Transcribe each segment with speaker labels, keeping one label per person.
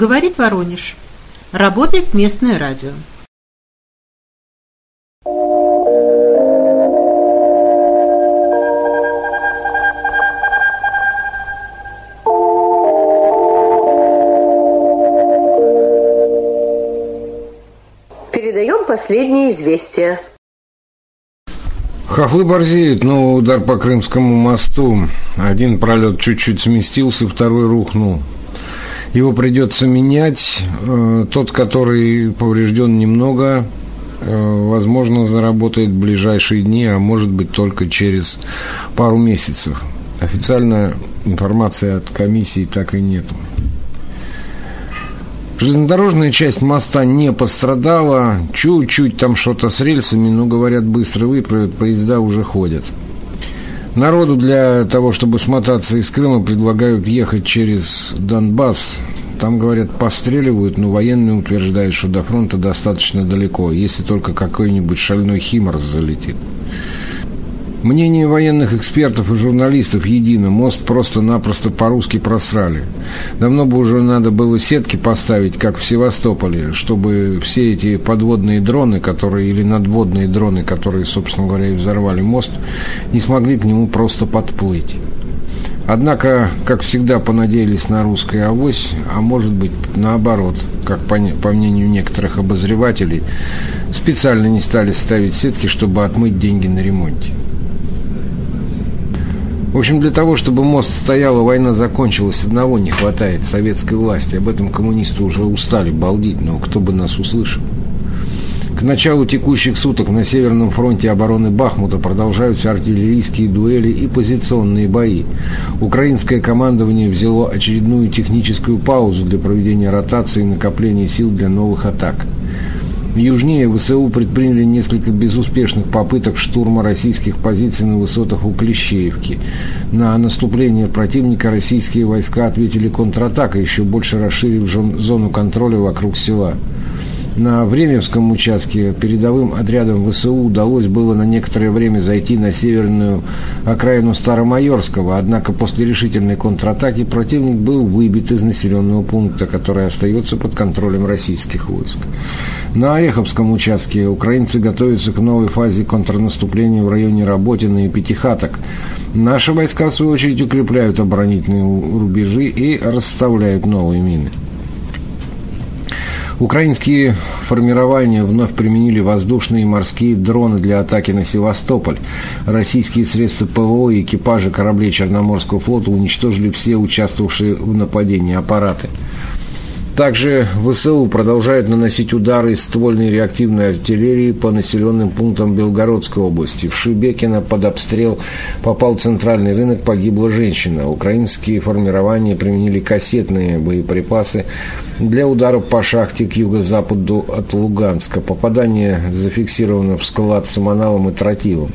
Speaker 1: Говорит Воронеж. Работает местное радио.
Speaker 2: Передаем последние известия.
Speaker 3: Хохлы борзеют, но удар по Крымскому мосту. Один пролет чуть-чуть сместился, второй рухнул. Его придется менять. Э, тот, который поврежден немного, э, возможно, заработает в ближайшие дни, а может быть только через пару месяцев. Официально информации от комиссии так и нету. Железнодорожная часть моста не пострадала. Чуть-чуть там что-то с рельсами, но, говорят, быстро выправят, поезда уже ходят. Народу для того, чтобы смотаться из Крыма, предлагают ехать через Донбасс. Там, говорят, постреливают, но военные утверждают, что до фронта достаточно далеко, если только какой-нибудь шальной химарс залетит. Мнение военных экспертов и журналистов едино. Мост просто-напросто по-русски просрали. Давно бы уже надо было сетки поставить, как в Севастополе, чтобы все эти подводные дроны, которые или надводные дроны, которые, собственно говоря, и взорвали мост, не смогли к нему просто подплыть. Однако, как всегда, понадеялись на русское авось, а может быть наоборот, как по, по мнению некоторых обозревателей, специально не стали ставить сетки, чтобы отмыть деньги на ремонте. В общем, для того, чтобы мост стоял и война закончилась, одного не хватает советской власти. Об этом коммунисты уже устали балдить, но кто бы нас услышал. К началу текущих суток на Северном фронте обороны Бахмута продолжаются артиллерийские дуэли и позиционные бои. Украинское командование взяло очередную техническую паузу для проведения ротации и накопления сил для новых атак. Южнее ВСУ предприняли несколько безуспешных попыток штурма российских позиций на высотах у Клещеевки. На наступление противника российские войска ответили контратакой, еще больше расширив зону контроля вокруг села. На Временском участке передовым отрядам ВСУ удалось было на некоторое время зайти на северную окраину Старомайорского, однако после решительной контратаки противник был выбит из населенного пункта, который остается под контролем российских войск. На Ореховском участке украинцы готовятся к новой фазе контрнаступления в районе Работина и Пятихаток. Наши войска, в свою очередь, укрепляют оборонительные рубежи и расставляют новые мины. Украинские формирования вновь применили воздушные и морские дроны для атаки на Севастополь. Российские средства ПВО и экипажи кораблей Черноморского флота уничтожили все участвовавшие в нападении аппараты. Также ВСУ продолжают наносить удары из ствольной реактивной артиллерии по населенным пунктам Белгородской области. В Шибекино под обстрел попал центральный рынок, погибла женщина. Украинские формирования применили кассетные боеприпасы для ударов по шахте к юго-западу от Луганска. Попадание зафиксировано в склад с аманалом и тротилом.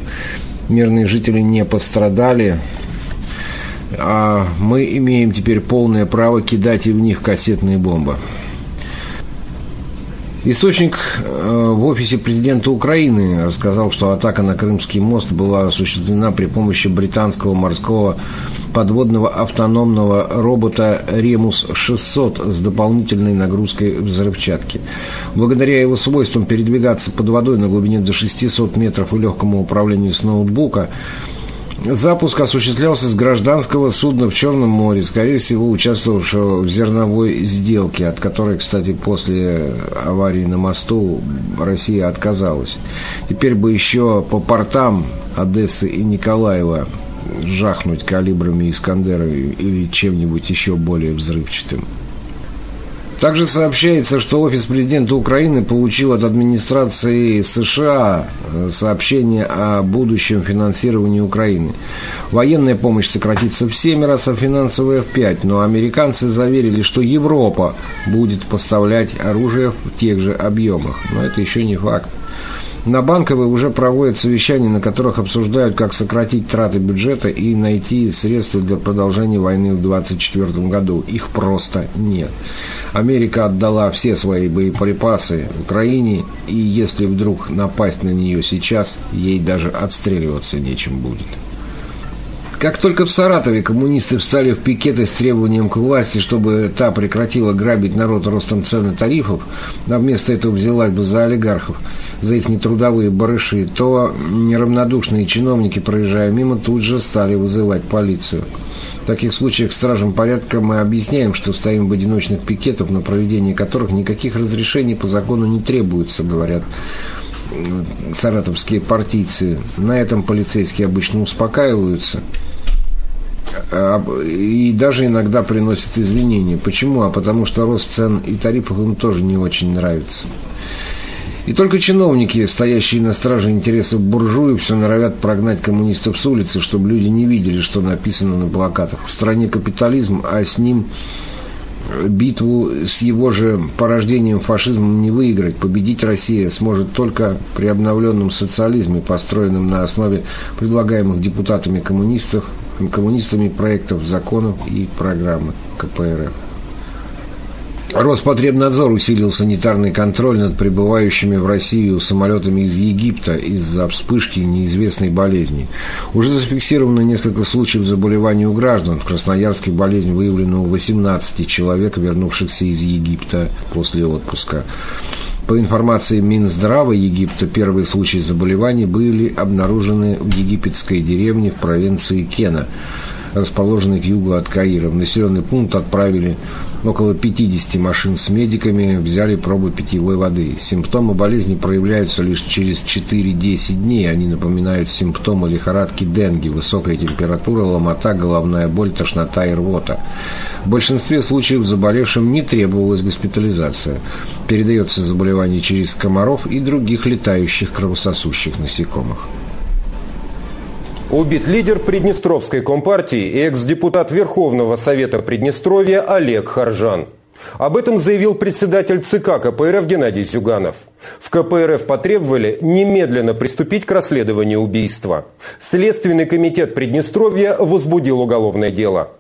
Speaker 3: Мирные жители не пострадали а мы имеем теперь полное право кидать и в них кассетные бомбы. Источник э, в офисе президента Украины рассказал, что атака на Крымский мост была осуществлена при помощи британского морского подводного автономного робота «Ремус-600» с дополнительной нагрузкой взрывчатки. Благодаря его свойствам передвигаться под водой на глубине до 600 метров и легкому управлению с ноутбука – Запуск осуществлялся с гражданского судна в Черном море, скорее всего, участвовавшего в зерновой сделке, от которой, кстати, после аварии на мосту Россия отказалась. Теперь бы еще по портам Одессы и Николаева жахнуть калибрами Искандера или чем-нибудь еще более взрывчатым. Также сообщается, что офис президента Украины получил от администрации США э, сообщение о будущем финансировании Украины. Военная помощь сократится в 7 раз, а финансовая в 5. Но американцы заверили, что Европа будет поставлять оружие в тех же объемах. Но это еще не факт. На Банковой уже проводят совещания, на которых обсуждают, как сократить траты бюджета и найти средства для продолжения войны в 2024 году. Их просто нет. Америка отдала все свои боеприпасы Украине, и если вдруг напасть на нее сейчас, ей даже отстреливаться нечем будет. Как только в Саратове коммунисты встали в пикеты с требованием к власти, чтобы та прекратила грабить народ ростом цен и тарифов, а вместо этого взялась бы за олигархов, за их нетрудовые барыши, то неравнодушные чиновники, проезжая мимо, тут же стали вызывать полицию. В таких случаях стражам порядка мы объясняем, что стоим в одиночных пикетах, на проведение которых никаких разрешений по закону не требуется, говорят саратовские партийцы. На этом полицейские обычно успокаиваются а, и даже иногда приносят извинения. Почему? А потому что рост цен и тарифов им тоже не очень нравится. И только чиновники, стоящие на страже интересов буржуев, все норовят прогнать коммунистов с улицы, чтобы люди не видели, что написано на плакатах. В стране капитализм, а с ним битву с его же порождением фашизмом не выиграть. Победить Россия сможет только при обновленном социализме, построенном на основе предлагаемых депутатами коммунистов, коммунистами проектов законов и программы КПРФ. Роспотребнадзор усилил санитарный контроль над прибывающими в Россию самолетами из Египта из-за вспышки неизвестной болезни. Уже зафиксировано несколько случаев заболеваний у граждан. В Красноярске болезнь выявлена у 18 человек, вернувшихся из Египта после отпуска. По информации Минздрава Египта, первые случаи заболеваний были обнаружены в египетской деревне в провинции Кена расположенный к югу от Каира. В населенный пункт отправили около 50 машин с медиками, взяли пробы питьевой воды. Симптомы болезни проявляются лишь через 4-10 дней. Они напоминают симптомы лихорадки денги, высокая температура, ломота, головная боль, тошнота и рвота. В большинстве случаев заболевшим не требовалась госпитализация. Передается заболевание через комаров и других летающих кровососущих насекомых.
Speaker 4: Убит лидер Приднестровской компартии и экс-депутат Верховного Совета Приднестровья Олег Харжан. Об этом заявил председатель ЦК КПРФ Геннадий Зюганов. В КПРФ потребовали немедленно приступить к расследованию убийства. Следственный комитет Приднестровья возбудил уголовное дело.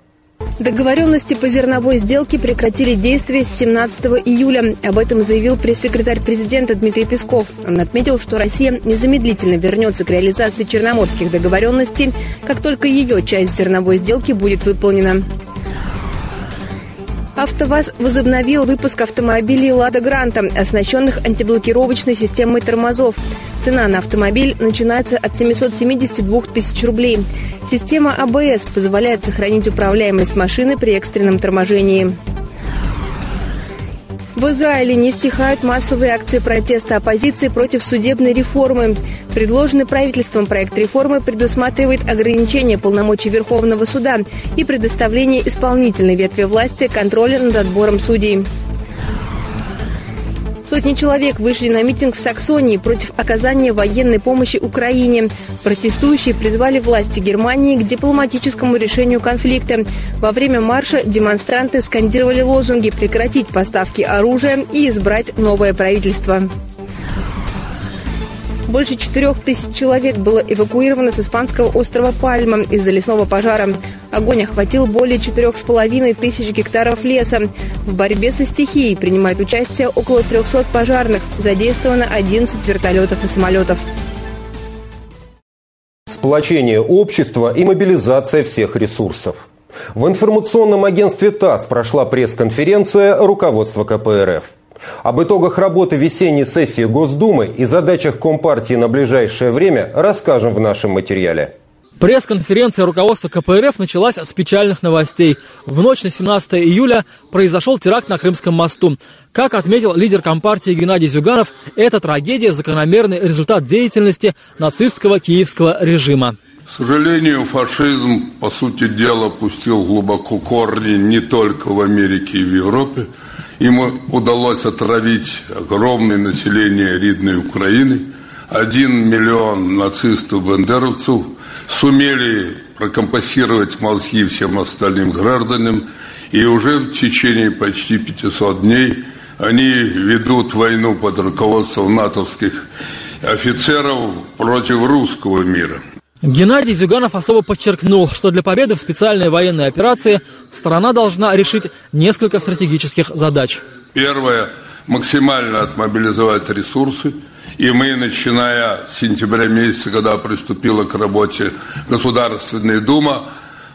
Speaker 5: Договоренности по зерновой сделке прекратили действие с 17 июля. Об этом заявил пресс-секретарь президента Дмитрий Песков. Он отметил, что Россия незамедлительно вернется к реализации черноморских договоренностей, как только ее часть зерновой сделки будет выполнена. АвтоВАЗ возобновил выпуск автомобилей «Лада Гранта», оснащенных антиблокировочной системой тормозов. Цена на автомобиль начинается от 772 тысяч рублей. Система АБС позволяет сохранить управляемость машины при экстренном торможении. В Израиле не стихают массовые акции протеста оппозиции против судебной реформы. Предложенный правительством проект реформы предусматривает ограничение полномочий Верховного суда и предоставление исполнительной ветви власти контроля над отбором судей. Сотни человек вышли на митинг в Саксонии против оказания военной помощи Украине. Протестующие призвали власти Германии к дипломатическому решению конфликта. Во время марша демонстранты скандировали лозунги «прекратить поставки оружия» и «избрать новое правительство». Больше четырех тысяч человек было эвакуировано с испанского острова Пальма из-за лесного пожара. Огонь охватил более четырех с половиной тысяч гектаров леса. В борьбе со стихией принимает участие около 300 пожарных. Задействовано 11 вертолетов и самолетов.
Speaker 4: Сплочение общества и мобилизация всех ресурсов. В информационном агентстве ТАСС прошла пресс-конференция руководства КПРФ. Об итогах работы весенней сессии Госдумы и задачах Компартии на ближайшее время расскажем в нашем материале.
Speaker 6: Пресс-конференция руководства КПРФ началась с печальных новостей. В ночь на 17 июля произошел теракт на Крымском мосту. Как отметил лидер Компартии Геннадий Зюганов, эта трагедия – закономерный результат деятельности нацистского киевского режима.
Speaker 7: К сожалению, фашизм, по сути дела, пустил глубоко корни не только в Америке и в Европе – Ему удалось отравить огромное население ридной Украины. Один миллион нацистов-бандеровцев сумели прокомпасировать мозги всем остальным гражданам. И уже в течение почти 500 дней они ведут войну под руководством натовских офицеров против русского мира.
Speaker 6: Геннадий Зюганов особо подчеркнул, что для победы в специальной военной операции страна должна решить несколько стратегических задач.
Speaker 7: Первое – максимально отмобилизовать ресурсы И мы, начиная с сентября месяца, когда приступила к работе Государственная Дума,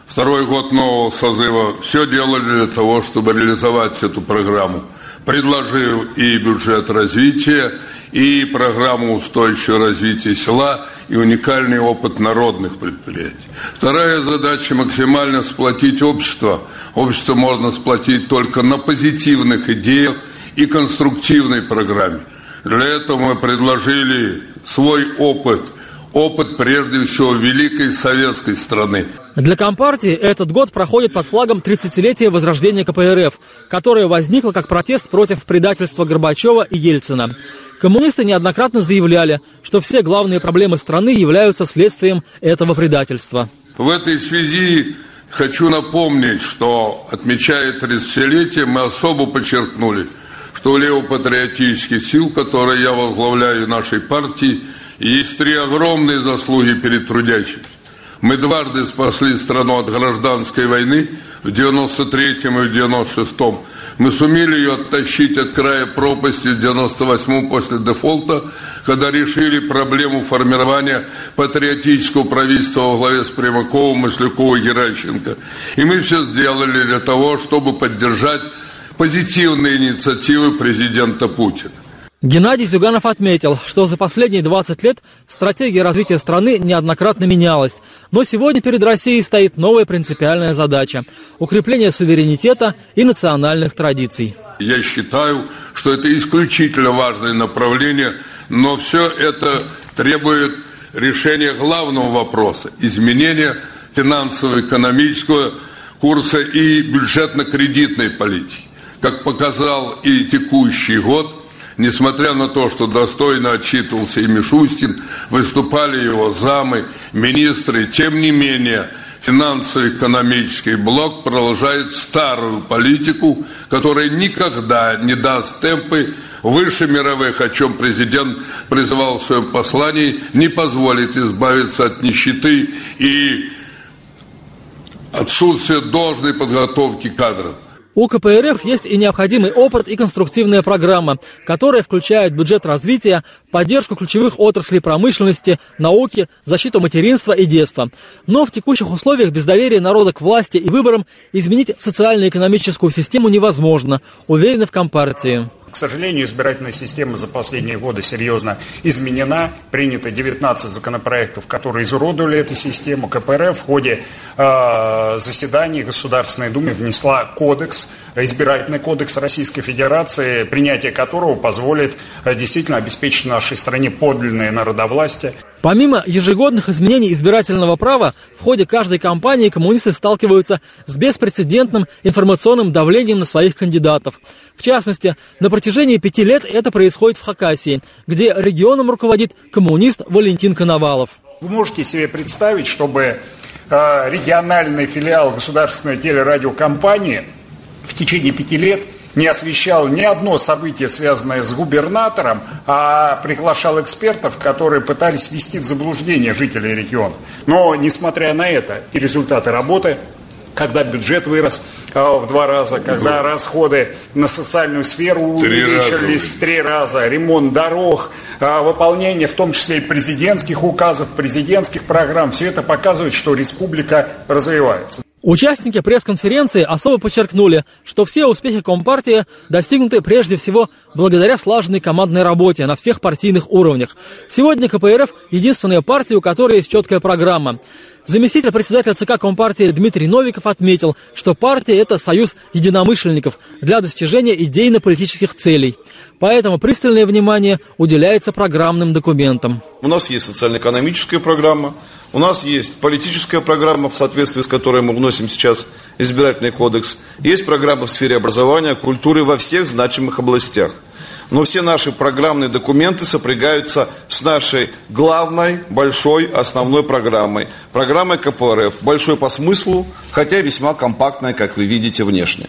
Speaker 7: второй год нового созыва, все делали для того, чтобы реализовать эту программу. Предложив и бюджет развития, и программу устойчивого развития села, и уникальный опыт народных предприятий. Вторая задача – максимально сплотить общество. Общество можно сплотить только на позитивных идеях и конструктивной программе. Для этого мы предложили свой опыт – опыт, прежде всего, великой советской страны.
Speaker 6: Для Компартии этот год проходит под флагом 30-летия возрождения КПРФ, которое возникло как протест против предательства Горбачева и Ельцина. Коммунисты неоднократно заявляли, что все главные проблемы страны являются следствием этого предательства.
Speaker 7: В этой связи хочу напомнить, что, отмечая 30-летие, мы особо подчеркнули, что у левопатриотических сил, которые я возглавляю нашей партии, есть три огромные заслуги перед трудящимся. Мы дважды спасли страну от гражданской войны в 93-м и в 96-м. Мы сумели ее оттащить от края пропасти в 98-м после дефолта, когда решили проблему формирования патриотического правительства во главе с Примаковым, Масляковым и Геращенко. И мы все сделали для того, чтобы поддержать позитивные инициативы президента Путина.
Speaker 6: Геннадий Зюганов отметил, что за последние 20 лет стратегия развития страны неоднократно менялась. Но сегодня перед Россией стоит новая принципиальная задача – укрепление суверенитета и национальных традиций.
Speaker 7: Я считаю, что это исключительно важное направление, но все это требует решения главного вопроса – изменения финансово-экономического курса и бюджетно-кредитной политики. Как показал и текущий год – Несмотря на то, что достойно отчитывался и Мишустин, выступали его замы, министры, тем не менее финансово-экономический блок продолжает старую политику, которая никогда не даст темпы выше мировых, о чем президент призывал в своем послании, не позволит избавиться от нищеты и отсутствия должной подготовки кадров.
Speaker 6: У КПРФ есть и необходимый опыт и конструктивная программа, которая включает бюджет развития, поддержку ключевых отраслей промышленности, науки, защиту материнства и детства. Но в текущих условиях без доверия народа к власти и выборам изменить социально-экономическую систему невозможно, уверены в Компартии.
Speaker 8: К сожалению, избирательная система за последние годы серьезно изменена. Принято 19 законопроектов, которые изуродовали эту систему. КПРФ в ходе э, заседаний Государственной Думы внесла кодекс, избирательный кодекс Российской Федерации, принятие которого позволит э, действительно обеспечить нашей стране подлинное народовластие.
Speaker 6: Помимо ежегодных изменений избирательного права, в ходе каждой кампании коммунисты сталкиваются с беспрецедентным информационным давлением на своих кандидатов. В частности, на протяжении пяти лет это происходит в Хакасии, где регионом руководит коммунист Валентин Коновалов.
Speaker 8: Вы можете себе представить, чтобы э, региональный филиал государственной телерадиокомпании в течение пяти лет – не освещал ни одно событие, связанное с губернатором, а приглашал экспертов, которые пытались ввести в заблуждение жителей региона. Но, несмотря на это, и результаты работы, когда бюджет вырос а, в два раза, когда расходы на социальную сферу увеличились в три раза, ремонт дорог, а, выполнение в том числе и президентских указов, президентских программ, все это показывает, что республика развивается.
Speaker 6: Участники пресс-конференции особо подчеркнули, что все успехи Компартии достигнуты прежде всего благодаря слаженной командной работе на всех партийных уровнях. Сегодня КПРФ – единственная партия, у которой есть четкая программа. Заместитель председателя ЦК Компартии Дмитрий Новиков отметил, что партия – это союз единомышленников для достижения идейно-политических целей. Поэтому пристальное внимание уделяется программным документам.
Speaker 9: У нас есть социально-экономическая программа, у нас есть политическая программа, в соответствии с которой мы вносим сейчас избирательный кодекс. Есть программа в сфере образования, культуры во всех значимых областях. Но все наши программные документы сопрягаются с нашей главной, большой, основной программой. Программой КПРФ. Большой по смыслу, хотя весьма компактная, как вы видите, внешне.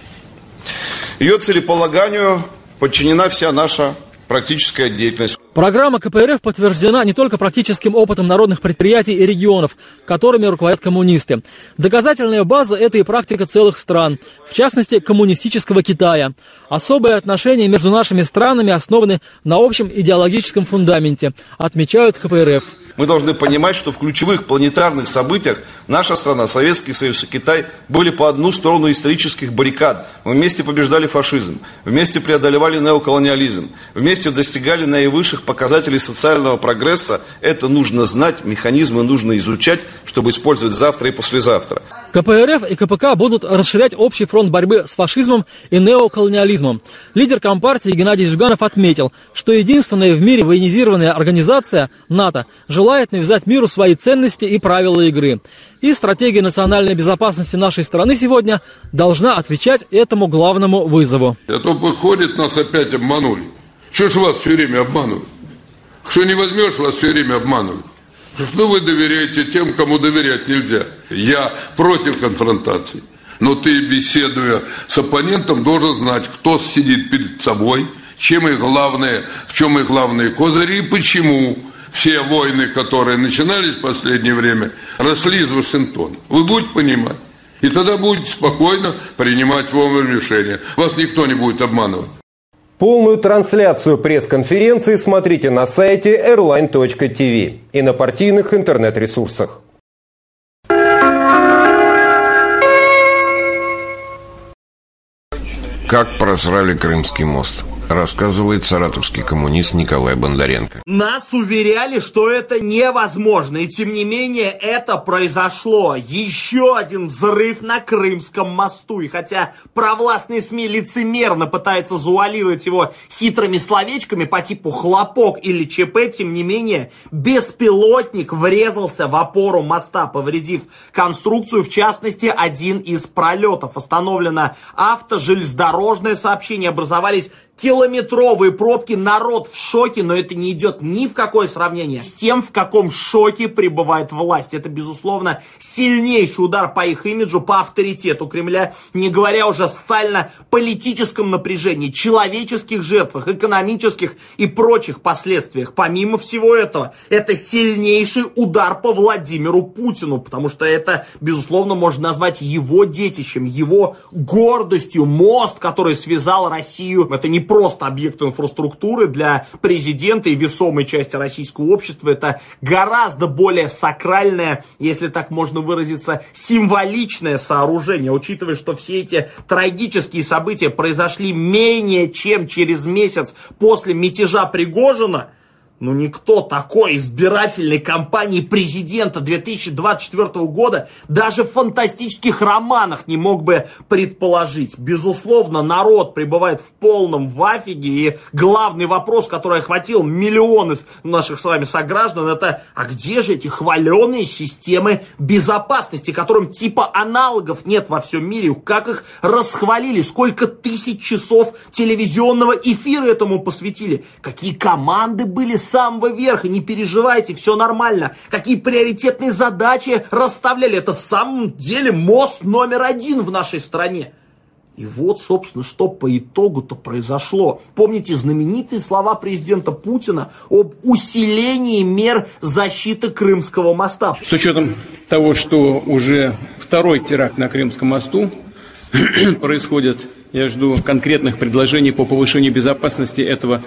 Speaker 9: Ее целеполаганию подчинена вся наша практическая деятельность.
Speaker 6: Программа КПРФ подтверждена не только практическим опытом народных предприятий и регионов, которыми руководят коммунисты. Доказательная база – это и практика целых стран, в частности, коммунистического Китая. Особые отношения между нашими странами основаны на общем идеологическом фундаменте, отмечают КПРФ.
Speaker 9: Мы должны понимать, что в ключевых планетарных событиях наша страна, Советский Союз и Китай были по одну сторону исторических баррикад. Мы вместе побеждали фашизм, вместе преодолевали неоколониализм, вместе достигали наивысших показателей социального прогресса. Это нужно знать, механизмы нужно изучать, чтобы использовать завтра и послезавтра.
Speaker 6: КПРФ и КПК будут расширять общий фронт борьбы с фашизмом и неоколониализмом. Лидер Компартии Геннадий Зюганов отметил, что единственная в мире военизированная организация НАТО желает навязать миру свои ценности и правила игры. И стратегия национальной безопасности нашей страны сегодня должна отвечать этому главному вызову.
Speaker 7: А то выходит, нас опять обманули. Что ж вас все время обманывают? Что не возьмешь, вас все время обманывают. Что вы доверяете тем, кому доверять нельзя? Я против конфронтации. Но ты, беседуя с оппонентом, должен знать, кто сидит перед собой, чем их главные, в чем их главные козыри и почему все войны, которые начинались в последнее время, росли из Вашингтона. Вы будете понимать. И тогда будете спокойно принимать вовремя решения. Вас никто не будет обманывать.
Speaker 4: Полную трансляцию пресс-конференции смотрите на сайте airline.tv и на партийных интернет-ресурсах.
Speaker 3: Как просрали Крымский мост рассказывает саратовский коммунист Николай Бондаренко.
Speaker 10: Нас уверяли, что это невозможно, и тем не менее это произошло. Еще один взрыв на Крымском мосту. И хотя провластные СМИ лицемерно пытаются зауалировать его хитрыми словечками по типу хлопок или ЧП, тем не менее беспилотник врезался в опору моста, повредив конструкцию, в частности один из пролетов. Остановлено автожелезнодорожное сообщение, образовались Километровые пробки, народ в шоке, но это не идет ни в какое сравнение с тем, в каком шоке пребывает власть. Это, безусловно, сильнейший удар по их имиджу, по авторитету Кремля, не говоря уже о социально-политическом напряжении, человеческих жертвах, экономических и прочих последствиях. Помимо всего этого, это сильнейший удар по Владимиру Путину, потому что это, безусловно, можно назвать его детищем, его гордостью. Мост, который связал Россию, это не просто объект инфраструктуры для президента и весомой части российского общества. Это гораздо более сакральное, если так можно выразиться, символичное сооружение, учитывая, что все эти трагические события произошли менее чем через месяц после мятежа Пригожина – ну никто такой избирательной кампании президента 2024 года даже в фантастических романах не мог бы предположить. Безусловно, народ пребывает в полном вафиге, и главный вопрос, который охватил миллионы наших с вами сограждан, это а где же эти хваленые системы безопасности, которым типа аналогов нет во всем мире, как их расхвалили, сколько тысяч часов телевизионного эфира этому посвятили, какие команды были самого верха, не переживайте, все нормально. Какие приоритетные задачи расставляли, это в самом деле мост номер один в нашей стране. И вот, собственно, что по итогу-то произошло. Помните знаменитые слова президента Путина об усилении мер защиты Крымского моста?
Speaker 11: С учетом того, что уже второй теракт на Крымском мосту происходит, я жду конкретных предложений по повышению безопасности этого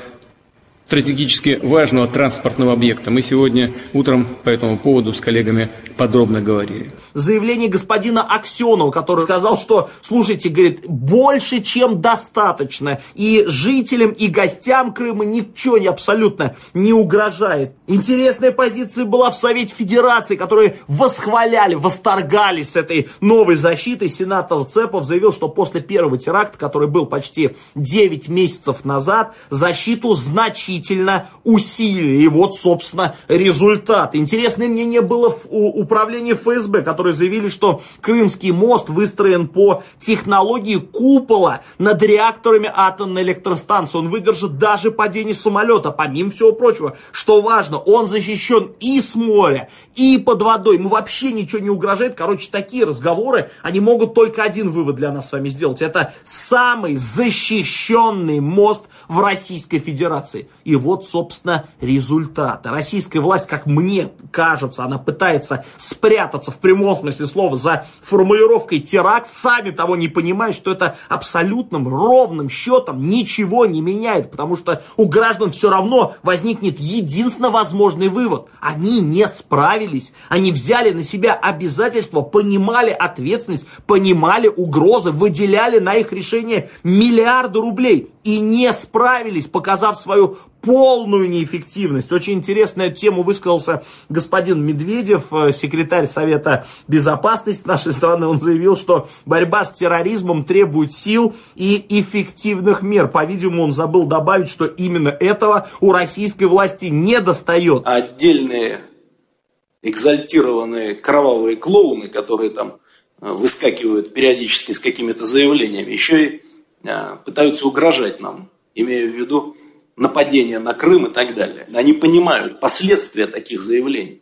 Speaker 11: стратегически важного транспортного объекта. Мы сегодня утром по этому поводу с коллегами подробно говорили.
Speaker 10: Заявление господина Аксенова, который сказал, что, слушайте, говорит, больше, чем достаточно. И жителям, и гостям Крыма ничего не абсолютно не угрожает. Интересная позиция была в Совете Федерации, которые восхваляли, восторгались этой новой защитой. Сенатор Цепов заявил, что после первого теракта, который был почти 9 месяцев назад, защиту значительно усилили. И вот, собственно, результат. Интересное мнение было у, у управления ФСБ, которые заявили, что Крымский мост выстроен по технологии купола над реакторами атомной электростанции. Он выдержит даже падение самолета, помимо всего прочего. Что важно, он защищен и с моря, и под водой. Ему вообще ничего не угрожает. Короче, такие разговоры, они могут только один вывод для нас с вами сделать. Это самый защищенный мост в Российской Федерации. И вот, собственно, результат. Российская власть, как мне кажется, она пытается спрятаться в прямом смысле слова за формулировкой теракт, сами того не понимая, что это абсолютным ровным счетом ничего не меняет, потому что у граждан все равно возникнет единственно возможный вывод. Они не справились, они взяли на себя обязательства, понимали ответственность, понимали угрозы, выделяли на их решение миллиарды рублей и не справились, показав свою полную неэффективность. Очень интересная тему высказался господин Медведев, э, секретарь Совета Безопасности нашей страны. Он заявил, что борьба с терроризмом требует сил и эффективных мер. По-видимому, он забыл добавить, что именно этого у российской власти не достает.
Speaker 12: Отдельные экзальтированные кровавые клоуны, которые там э, выскакивают периодически с какими-то заявлениями, еще и э, пытаются угрожать нам, имея в виду нападения на Крым и так далее. Они понимают последствия таких заявлений.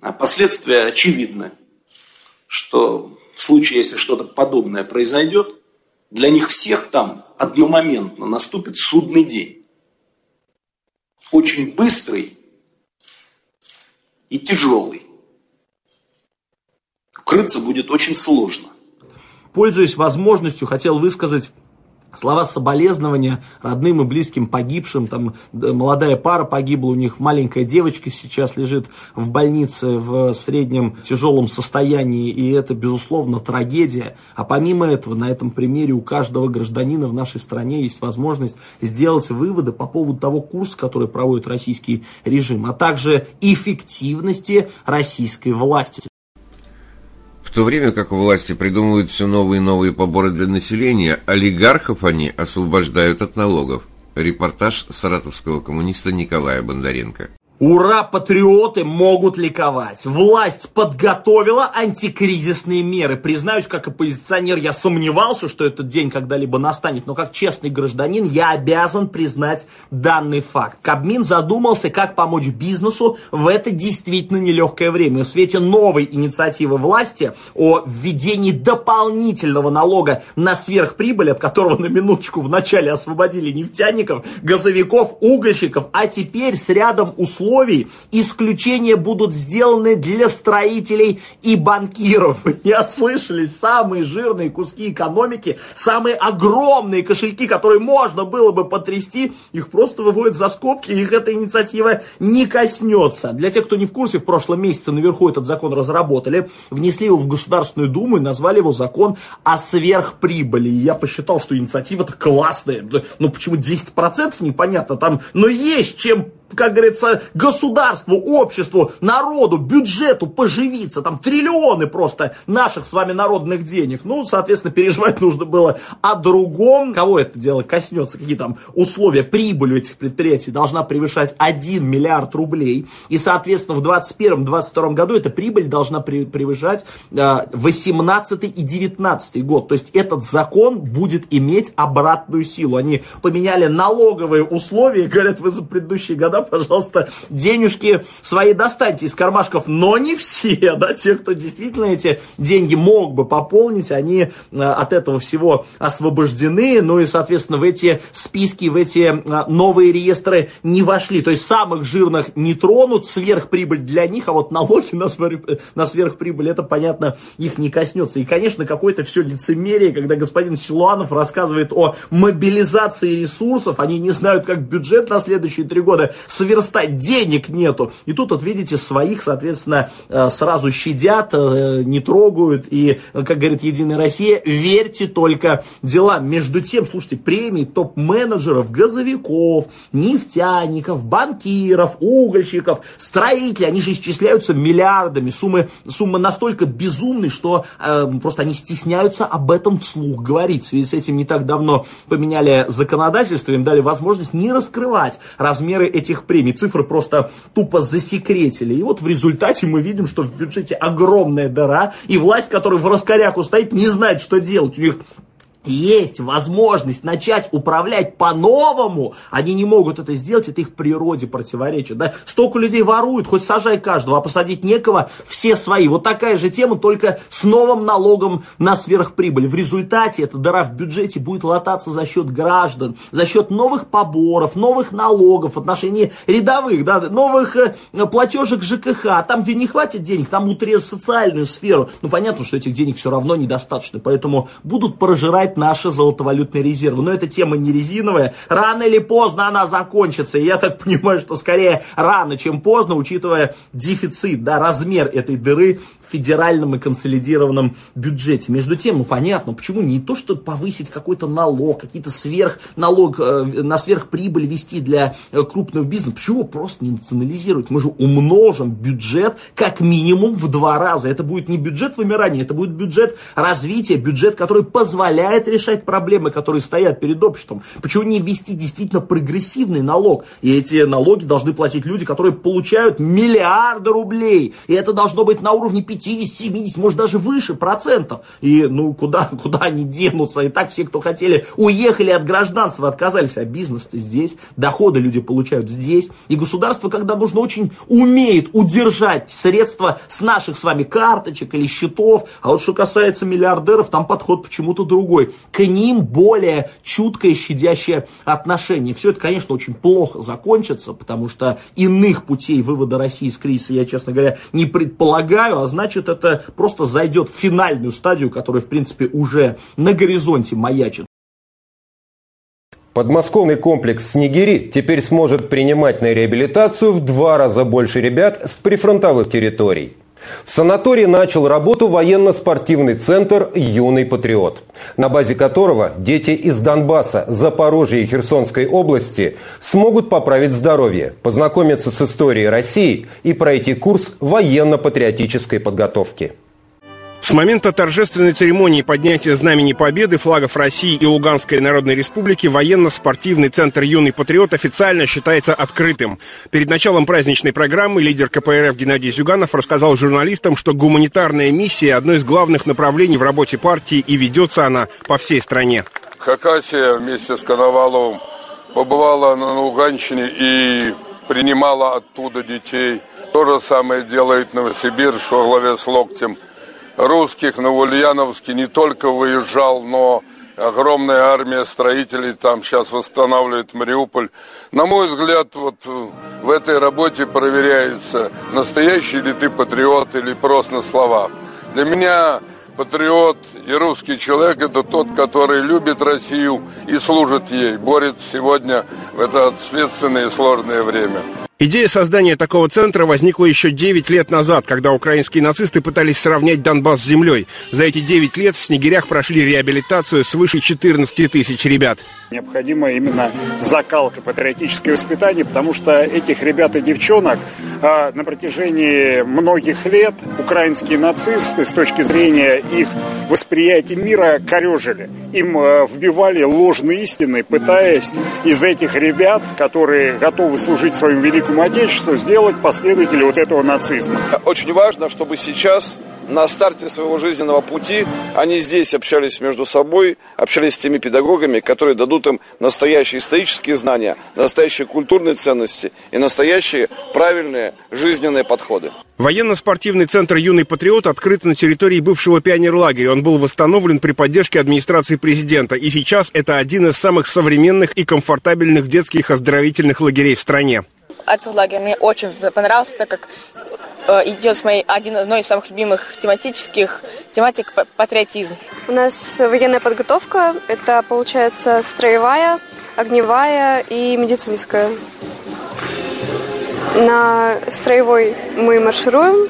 Speaker 12: А последствия очевидны, что в случае, если что-то подобное произойдет, для них всех там одномоментно наступит судный день. Очень быстрый и тяжелый. Укрыться будет очень сложно.
Speaker 10: Пользуясь возможностью, хотел высказать Слова соболезнования родным и близким погибшим, там молодая пара погибла, у них маленькая девочка сейчас лежит в больнице в среднем тяжелом состоянии, и это, безусловно, трагедия. А помимо этого, на этом примере у каждого гражданина в нашей стране есть возможность сделать выводы по поводу того курса, который проводит российский режим, а также эффективности российской власти
Speaker 3: то время как власти придумывают все новые и новые поборы для населения, олигархов они освобождают от налогов. Репортаж саратовского коммуниста Николая Бондаренко.
Speaker 10: Ура, патриоты могут ликовать. Власть подготовила антикризисные меры. Признаюсь, как оппозиционер, я сомневался, что этот день когда-либо настанет, но как честный гражданин я обязан признать данный факт. Кабмин задумался, как помочь бизнесу в это действительно нелегкое время. В свете новой инициативы власти о введении дополнительного налога на сверхприбыль, от которого на минуточку вначале освободили нефтяников, газовиков, угольщиков, а теперь с рядом условий условий исключения будут сделаны для строителей и банкиров. Я слышали, самые жирные куски экономики, самые огромные кошельки, которые можно было бы потрясти, их просто выводят за скобки, их эта инициатива не коснется. Для тех, кто не в курсе, в прошлом месяце наверху этот закон разработали, внесли его в Государственную Думу и назвали его закон о сверхприбыли. И я посчитал, что инициатива-то классная. Ну почему 10% непонятно, там, но есть чем как говорится, государству, обществу, народу, бюджету поживиться. Там триллионы просто наших с вами народных денег. Ну, соответственно, переживать нужно было о другом. Кого это дело коснется, какие там условия, прибыль у этих предприятий должна превышать 1 миллиард рублей. И, соответственно, в 2021-2022 году эта прибыль должна превышать 18 и 19 год. То есть этот закон будет иметь обратную силу. Они поменяли налоговые условия, говорят, вы за предыдущие года да, пожалуйста, денежки свои достаньте из кармашков, но не все, да, те, кто действительно эти деньги мог бы пополнить, они э, от этого всего освобождены, ну и, соответственно, в эти списки, в эти э, новые реестры не вошли, то есть самых жирных не тронут, сверхприбыль для них, а вот налоги на, на сверхприбыль, это, понятно, их не коснется. И, конечно, какое-то все лицемерие, когда господин Силуанов рассказывает о мобилизации ресурсов, они не знают, как бюджет на следующие три года сверстать, денег нету. И тут вот видите, своих, соответственно, э, сразу щадят, э, не трогают. И, как говорит Единая Россия, верьте только делам. Между тем, слушайте, премии топ-менеджеров, газовиков, нефтяников, банкиров, угольщиков, строителей, они же исчисляются миллиардами. Суммы, суммы настолько безумны, что э, просто они стесняются об этом вслух говорить. В связи с этим не так давно поменяли законодательство, им дали возможность не раскрывать размеры этих этих премий. Цифры просто тупо засекретили. И вот в результате мы видим, что в бюджете огромная дыра, и власть, которая в раскоряку стоит, не знает, что делать. У них есть возможность начать управлять по-новому, они не могут это сделать, это их природе противоречит. Да? Столько людей воруют, хоть сажай каждого, а посадить некого, все свои. Вот такая же тема, только с новым налогом на сверхприбыль. В результате эта дыра в бюджете будет лататься за счет граждан, за счет новых поборов, новых налогов в отношении рядовых, да, новых э, платежек ЖКХ. Там, где не хватит денег, там утрежут социальную сферу. Ну, понятно, что этих денег все равно недостаточно, поэтому будут прожирать наши золотовалютные резервы. Но эта тема не резиновая. Рано или поздно она закончится. И я так понимаю, что скорее рано, чем поздно, учитывая дефицит, да, размер этой дыры федеральном и консолидированном бюджете. Между тем, ну понятно, почему не то, что повысить какой-то налог, какие-то сверх налог э, на сверхприбыль вести для э, крупного бизнеса, почему просто не национализировать? Мы же умножим бюджет как минимум в два раза. Это будет не бюджет вымирания, это будет бюджет развития, бюджет, который позволяет решать проблемы, которые стоят перед обществом. Почему не ввести действительно прогрессивный налог? И эти налоги должны платить люди, которые получают миллиарды рублей. И это должно быть на уровне 50, 70, может даже выше процентов. И ну куда, куда они денутся? И так все, кто хотели, уехали от гражданства, отказались. А бизнес-то здесь, доходы люди получают здесь. И государство, когда нужно, очень умеет удержать средства с наших с вами карточек или счетов. А вот что касается миллиардеров, там подход почему-то другой к ним более чуткое, щадящее отношение. Все это, конечно, очень плохо закончится, потому что иных путей вывода России из кризиса я, честно говоря, не предполагаю, а значит, это просто зайдет в финальную стадию, которая, в принципе, уже на горизонте маячит.
Speaker 4: Подмосковный комплекс «Снегири» теперь сможет принимать на реабилитацию в два раза больше ребят с прифронтовых территорий. В санатории начал работу военно-спортивный центр «Юный патриот», на базе которого дети из Донбасса, Запорожья и Херсонской области смогут поправить здоровье, познакомиться с историей России и пройти курс военно-патриотической подготовки.
Speaker 13: С момента торжественной церемонии поднятия знамени Победы, флагов России и Луганской Народной Республики военно-спортивный центр «Юный патриот» официально считается открытым. Перед началом праздничной программы лидер КПРФ Геннадий Зюганов рассказал журналистам, что гуманитарная миссия – одно из главных направлений в работе партии и ведется она по всей стране.
Speaker 7: Хакасия вместе с Коноваловым побывала на Луганщине и принимала оттуда детей. То же самое делает Новосибирск во главе с Локтем – русских на Ульяновске не только выезжал, но огромная армия строителей там сейчас восстанавливает Мариуполь. На мой взгляд, вот в этой работе проверяется, настоящий ли ты патриот или просто на слова. Для меня патриот и русский человек – это тот, который любит Россию и служит ей, борется сегодня в это ответственное и сложное время.
Speaker 13: Идея создания такого центра возникла еще 9 лет назад, когда украинские нацисты пытались сравнять Донбасс с землей. За эти 9 лет в Снегирях прошли реабилитацию свыше 14 тысяч ребят.
Speaker 8: Необходима именно закалка, патриотическое воспитание, потому что этих ребят и девчонок а, на протяжении многих лет украинские нацисты с точки зрения их восприятия мира корежили. Им а, вбивали ложные истины, пытаясь из этих ребят, которые готовы служить своему великому Отечеству, сделать последователей вот этого нацизма.
Speaker 9: Очень важно, чтобы сейчас на старте своего жизненного пути они здесь общались между собой, общались с теми педагогами, которые дадут им настоящие исторические знания, настоящие культурные ценности и настоящие правильные жизненные подходы.
Speaker 13: Военно-спортивный центр «Юный патриот» открыт на территории бывшего пионерлагеря. Он был восстановлен при поддержке администрации президента. И сейчас это один из самых современных и комфортабельных детских оздоровительных лагерей в стране.
Speaker 14: Этот лагерь мне очень понравился, так как идет с моей один, одной из самых любимых тематических тематик патриотизм.
Speaker 15: У нас военная подготовка. Это получается строевая, огневая и медицинская. На строевой мы маршируем,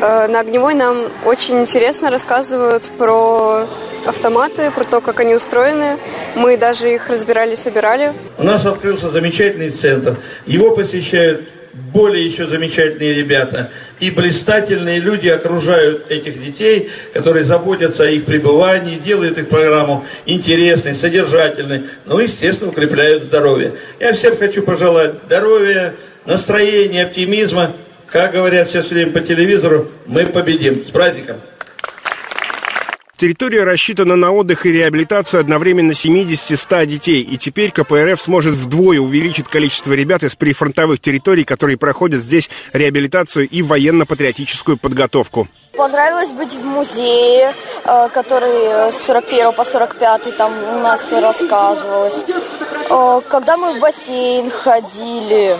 Speaker 15: э, на огневой нам очень интересно рассказывают про автоматы, про то, как они устроены. Мы даже их разбирали, собирали.
Speaker 16: У нас открылся замечательный центр. Его посещают более еще замечательные ребята. И блистательные люди окружают этих детей, которые заботятся о их пребывании, делают их программу интересной, содержательной, ну и, естественно, укрепляют здоровье. Я всем хочу пожелать здоровья, настроения, оптимизма. Как говорят все время по телевизору, мы победим. С праздником!
Speaker 13: Территория рассчитана на отдых и реабилитацию одновременно 70-100 детей. И теперь КПРФ сможет вдвое увеличить количество ребят из прифронтовых территорий, которые проходят здесь реабилитацию и военно-патриотическую подготовку.
Speaker 17: Понравилось быть в музее, э, который с 41 по 45 там у нас рассказывалось. Э, когда мы в бассейн ходили,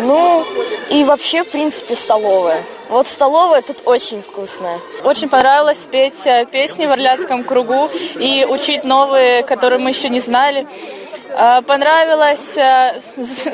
Speaker 17: ну и вообще, в принципе, столовая. Вот столовая тут очень вкусная.
Speaker 18: Очень понравилось петь э, песни в Орляцком кругу и учить новые, которые мы еще не знали. Э, понравилось э,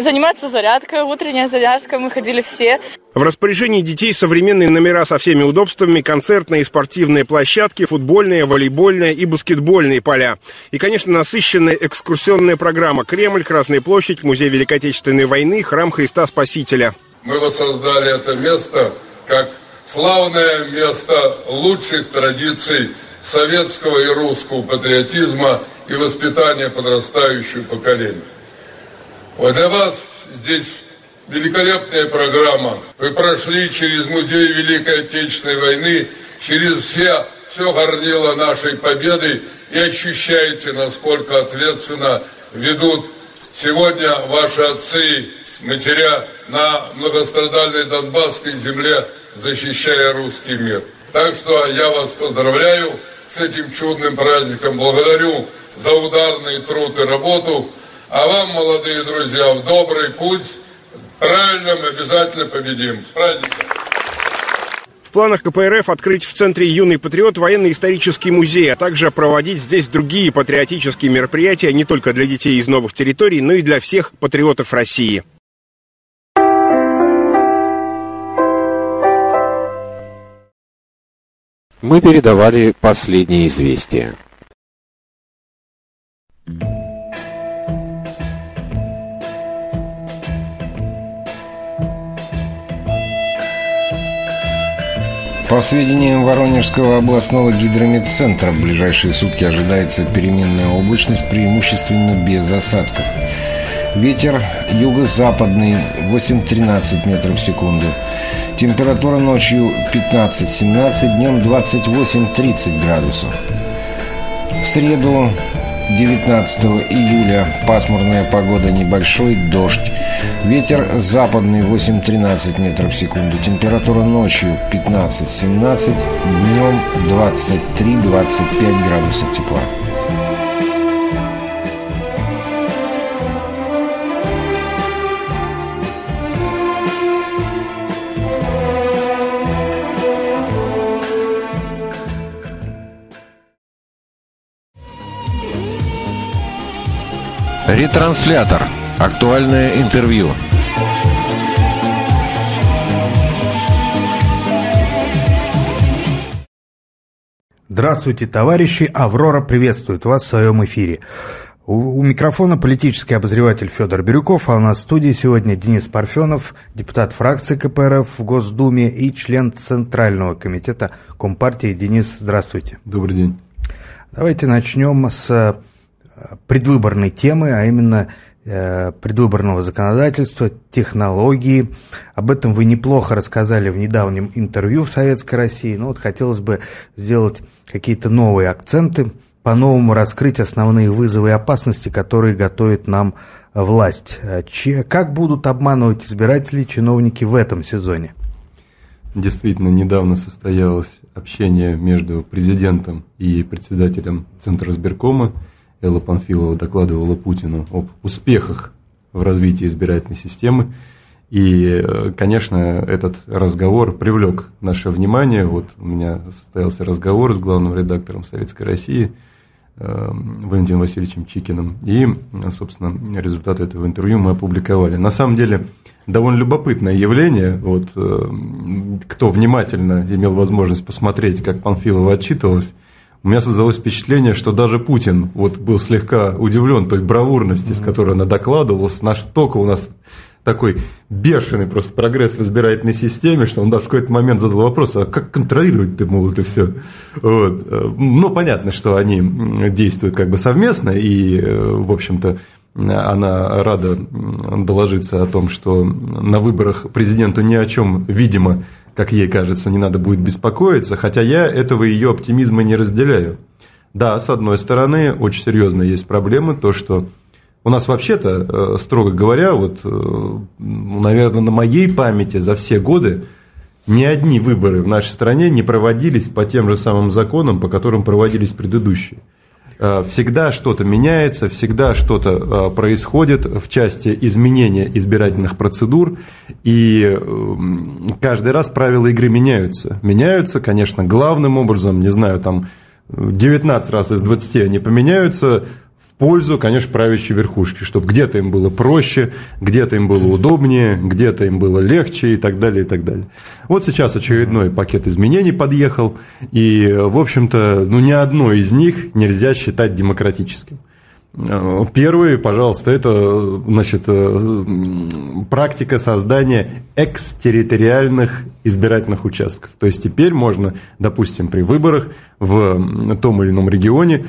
Speaker 18: заниматься зарядкой, утренняя зарядка, мы ходили все.
Speaker 13: В распоряжении детей современные номера со всеми удобствами, концертные и спортивные площадки, футбольные, волейбольные и баскетбольные поля. И, конечно, насыщенная экскурсионная программа «Кремль», «Красная площадь», Музей Великой Отечественной войны, Храм Христа Спасителя.
Speaker 7: Мы воссоздали это место как славное место лучших традиций советского и русского патриотизма и воспитания подрастающего поколения. Вот для вас здесь великолепная программа. Вы прошли через музей Великой Отечественной войны, через все, все горнило нашей победы и ощущаете, насколько ответственно ведут сегодня ваши отцы, матеря на многострадальной Донбасской земле защищая русский мир. Так что я вас поздравляю с этим чудным праздником. Благодарю за ударный труд и работу. А вам, молодые друзья, в добрый путь. Правильно, мы обязательно победим. С праздником!
Speaker 13: В планах КПРФ открыть в центре «Юный патриот» военно-исторический музей, а также проводить здесь другие патриотические мероприятия не только для детей из новых территорий, но и для всех патриотов России.
Speaker 19: Мы передавали последние известия.
Speaker 3: По сведениям Воронежского областного гидрометцентра, в ближайшие сутки ожидается переменная облачность, преимущественно без осадков. Ветер юго-западный 8-13 метров в секунду. Температура ночью 15-17, днем 28-30 градусов. В среду 19 июля пасмурная погода, небольшой дождь. Ветер западный 8-13 метров в секунду. Температура ночью 15-17, днем 23-25 градусов тепла.
Speaker 19: Ретранслятор. Актуальное интервью.
Speaker 20: Здравствуйте, товарищи! Аврора приветствует вас в своем эфире. У, у микрофона политический обозреватель Федор Бирюков, а у нас в студии сегодня Денис Парфенов, депутат фракции КПРФ в Госдуме и член Центрального комитета Компартии. Денис, здравствуйте.
Speaker 21: Добрый день.
Speaker 20: Давайте начнем с предвыборной темы, а именно э, предвыборного законодательства, технологии. Об этом вы неплохо рассказали в недавнем интервью в Советской России. Но вот хотелось бы сделать какие-то новые акценты, по-новому раскрыть основные вызовы и опасности, которые готовит нам власть. Че, как будут обманывать избирателей чиновники в этом сезоне?
Speaker 21: Действительно, недавно состоялось общение между президентом и председателем Центра сберкома Элла Панфилова докладывала Путину об успехах в развитии избирательной системы. И, э, конечно, этот разговор привлек наше внимание. Вот у меня состоялся разговор с главным редактором Советской России э, Валентином Васильевичем Чикиным. И, собственно, результаты этого интервью мы опубликовали. На самом деле, довольно любопытное явление. Вот, э, кто внимательно имел возможность посмотреть, как Панфилова отчитывалась, у меня создалось впечатление, что даже Путин вот был слегка удивлен той бравурности, с которой она докладывала, настолько у нас такой бешеный просто прогресс в избирательной системе, что он даже в какой-то момент задал вопрос, а как контролировать ты, мол, это все? Вот. Ну, понятно, что они действуют как бы совместно, и, в общем-то, она рада доложиться о том, что на выборах президенту ни о чем, видимо, как ей кажется, не надо будет беспокоиться, хотя я этого ее оптимизма не разделяю. Да, с одной стороны, очень серьезно есть проблемы, то, что у нас вообще-то, э, строго говоря, вот, э, наверное, на моей памяти за все годы ни одни выборы в нашей стране не проводились по тем же самым законам, по которым проводились предыдущие. Э, всегда что-то меняется, всегда что-то э, происходит в части изменения избирательных процедур, и эм, каждый раз правила игры меняются. Меняются, конечно, главным образом, не знаю, там 19 раз из 20 они поменяются, пользу, конечно, правящей верхушки, чтобы где-то им было проще, где-то им было удобнее, где-то им было легче и так далее, и так далее. Вот сейчас очередной пакет изменений подъехал, и, в общем-то, ну, ни одно из них нельзя считать демократическим. Первый, пожалуйста, это значит, практика создания экстерриториальных избирательных участков. То есть теперь можно, допустим, при выборах в том или ином регионе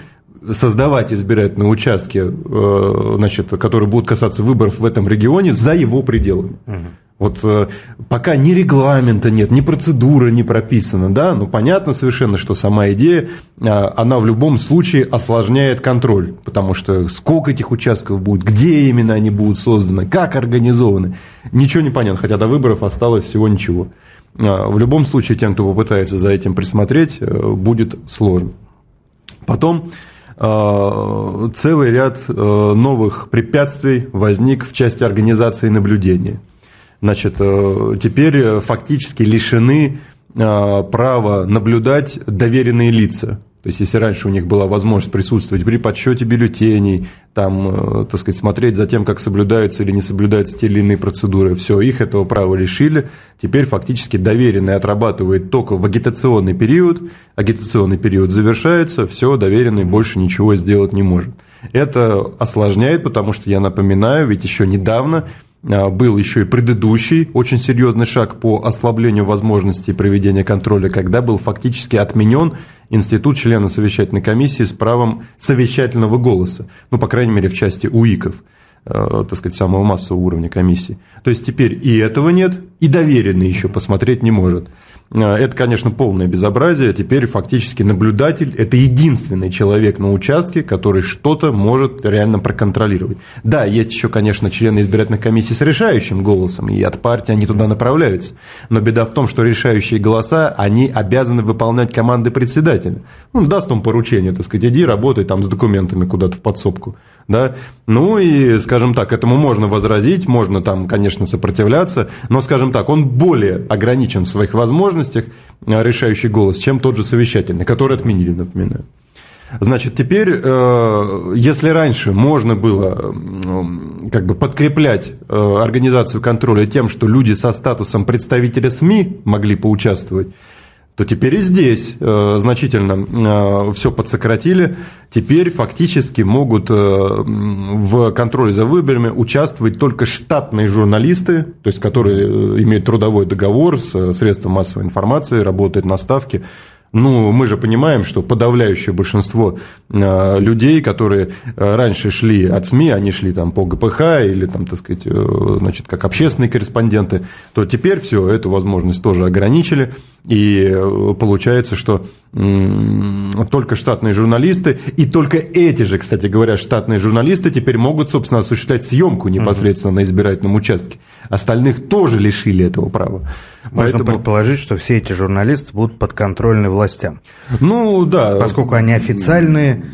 Speaker 21: создавать избирательные участки, э, значит, которые будут касаться выборов в этом регионе за его пределами. Угу. Вот э, пока ни регламента нет, ни процедура не прописана, да, ну понятно совершенно, что сама идея, э, она в любом случае осложняет контроль, потому что сколько этих участков будет, где именно они будут созданы, как организованы, ничего не понятно, хотя до выборов осталось всего ничего. В любом случае, тем, кто попытается за этим присмотреть, будет сложно. Потом Э, целый ряд э, новых препятствий возник в части организации наблюдения. Значит, э, теперь фактически лишены права наблюдать доверенные лица. То есть, если раньше у них была возможность присутствовать при подсчете бюллетеней, там, э, так сказать, смотреть за тем, как соблюдаются или не соблюдаются те или иные процедуры, все, их этого права лишили. Теперь фактически доверенный отрабатывает только в агитационный период, агитационный период завершается, все, доверенный больше ничего сделать не может. Это осложняет, потому что, я напоминаю, ведь еще недавно был еще и предыдущий очень серьезный шаг по ослаблению возможностей проведения контроля, когда был фактически отменен институт члена совещательной комиссии с правом совещательного голоса, ну, по крайней мере, в части УИКов, так сказать, самого массового уровня комиссии. То есть теперь и этого нет, и доверенный еще посмотреть не может. А, это, конечно, полное безобразие. Теперь фактически наблюдатель – это единственный человек на участке, который что-то может реально проконтролировать. Да, есть еще, конечно, члены избирательных комиссий с решающим голосом, и от партии они туда направляются. Но беда в том, что решающие голоса, они обязаны выполнять команды председателя. Он даст им поручение, так сказать, иди работай там с документами куда-то в подсобку. Да? Ну и, скажем так, этому можно возразить, можно там, конечно, сопротивляться, но, скажем так, он более ограничен в своих возможностях, э, решающий голос, чем тот же совещательный, который отменили, напоминаю. Значит, теперь, э, если раньше можно было как бы подкреплять э, организацию контроля тем, что люди со статусом представителя СМИ могли поучаствовать, то теперь и здесь э, значительно э, все подсократили. Теперь фактически могут э, в контроле за выборами участвовать только штатные журналисты, то есть которые э, имеют трудовой договор с средством массовой информации, работают на ставке. Ну, мы же понимаем, что подавляющее большинство э, людей, которые э, раньше шли от СМИ, они шли там по ГПХ или там, так сказать, э, значит, как общественные корреспонденты, то теперь все, эту возможность тоже ограничили. И получается, что только штатные журналисты, и только эти же, кстати говоря, штатные журналисты теперь могут, собственно, осуществлять съемку непосредственно на избирательном участке. Остальных тоже лишили этого права.
Speaker 20: Можно Поэтому... предположить, что все эти журналисты будут подконтрольны властям.
Speaker 21: Ну, да.
Speaker 20: Поскольку они официальные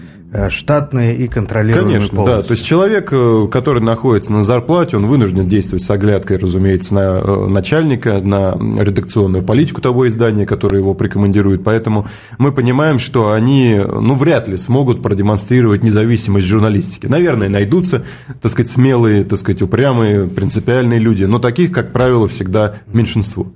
Speaker 20: штатные и контролируемые
Speaker 21: Конечно, полностью. да. То есть человек, э, который находится на зарплате, он вынужден действовать с оглядкой, разумеется, на э, начальника, на редакционную политику того издания, которое его прикомандирует. Поэтому мы понимаем, что они, ну, вряд ли смогут продемонстрировать независимость журналистики. Наверное, найдутся, так сказать, смелые, так сказать, упрямые, принципиальные люди, но таких, как правило, всегда меньшинство.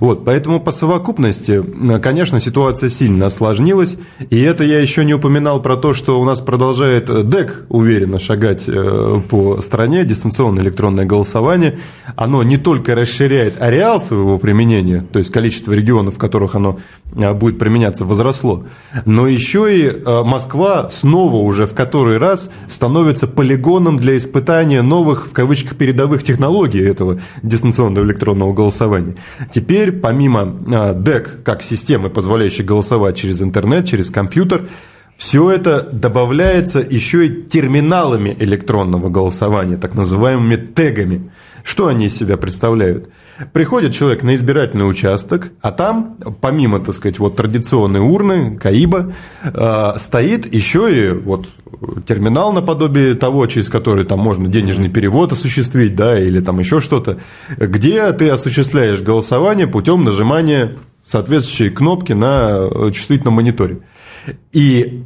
Speaker 21: Вот, поэтому по совокупности, конечно, ситуация сильно осложнилась, и это я еще не упоминал про то, что у нас продолжает ДЭК уверенно шагать э, по стране, дистанционное электронное голосование, оно не только расширяет ареал своего применения, то есть количество регионов, в которых оно э, будет применяться, возросло, но еще и э, Москва снова уже в который раз становится полигоном для испытания новых, в кавычках, передовых технологий этого дистанционного электронного голосования. Теперь, помимо ДЭК как системы, позволяющей голосовать через интернет, через компьютер, все это добавляется еще и терминалами электронного голосования, так называемыми тегами. Что они из себя представляют? Приходит человек на избирательный участок, а там, помимо, так сказать, вот традиционной урны, КАИБа, э, стоит еще и вот терминал наподобие того, через который там можно денежный перевод осуществить, да, или там еще что-то, где ты осуществляешь голосование путем нажимания соответствующей кнопки на чувствительном мониторе. И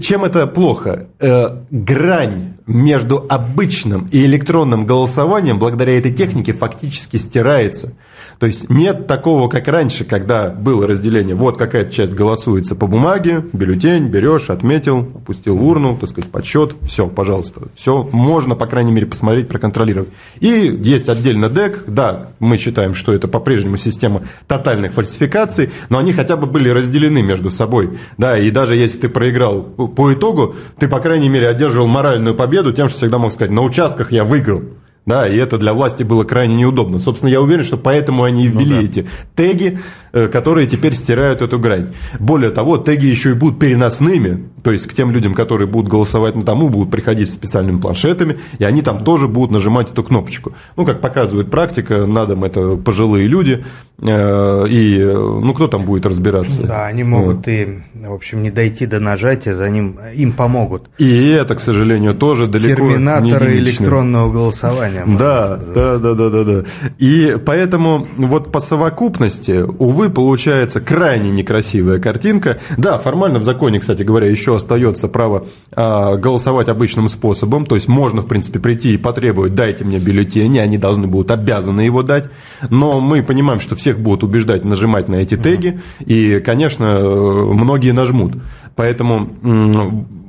Speaker 21: чем это плохо? Э, грань между обычным и электронным голосованием благодаря этой технике фактически стирается. То есть нет такого, как раньше, когда было разделение. Вот какая-то часть голосуется по бумаге, бюллетень берешь, отметил, опустил в урну, так сказать, подсчет, все, пожалуйста. Все можно, по крайней мере, посмотреть, проконтролировать. И есть отдельно ДЭК, да, мы считаем, что это по-прежнему система тотальных фальсификаций, но они хотя бы были разделены между собой. Да, и даже если ты проиграл по итогу, ты, по крайней мере, одерживал моральную победу тем, что всегда мог сказать, на участках я выиграл. Да, и это для власти было крайне неудобно. Собственно, я уверен, что поэтому они и ввели ну, да. эти теги, которые теперь стирают эту грань. Более того, теги еще и будут переносными, то есть к тем людям, которые будут голосовать на тому, будут приходить с специальными планшетами, и они там тоже будут нажимать эту кнопочку. Ну, как показывает практика, на дом это пожилые люди, э, и ну кто там будет разбираться?
Speaker 20: Да, они могут вот. и, в общем, не дойти до нажатия, за ним им помогут.
Speaker 21: И это, к сожалению, тоже далеко
Speaker 20: Терминаторы электронного голосования.
Speaker 21: Да, да, да, да, да, да. И поэтому вот по совокупности, увы, увы, получается крайне некрасивая картинка. Да, формально в законе, кстати говоря, еще остается право э, голосовать обычным способом, то есть можно, в принципе, прийти и потребовать, дайте мне бюллетень, они должны будут обязаны его дать, но мы понимаем, что всех будут убеждать нажимать на эти теги, и, конечно, многие нажмут. Поэтому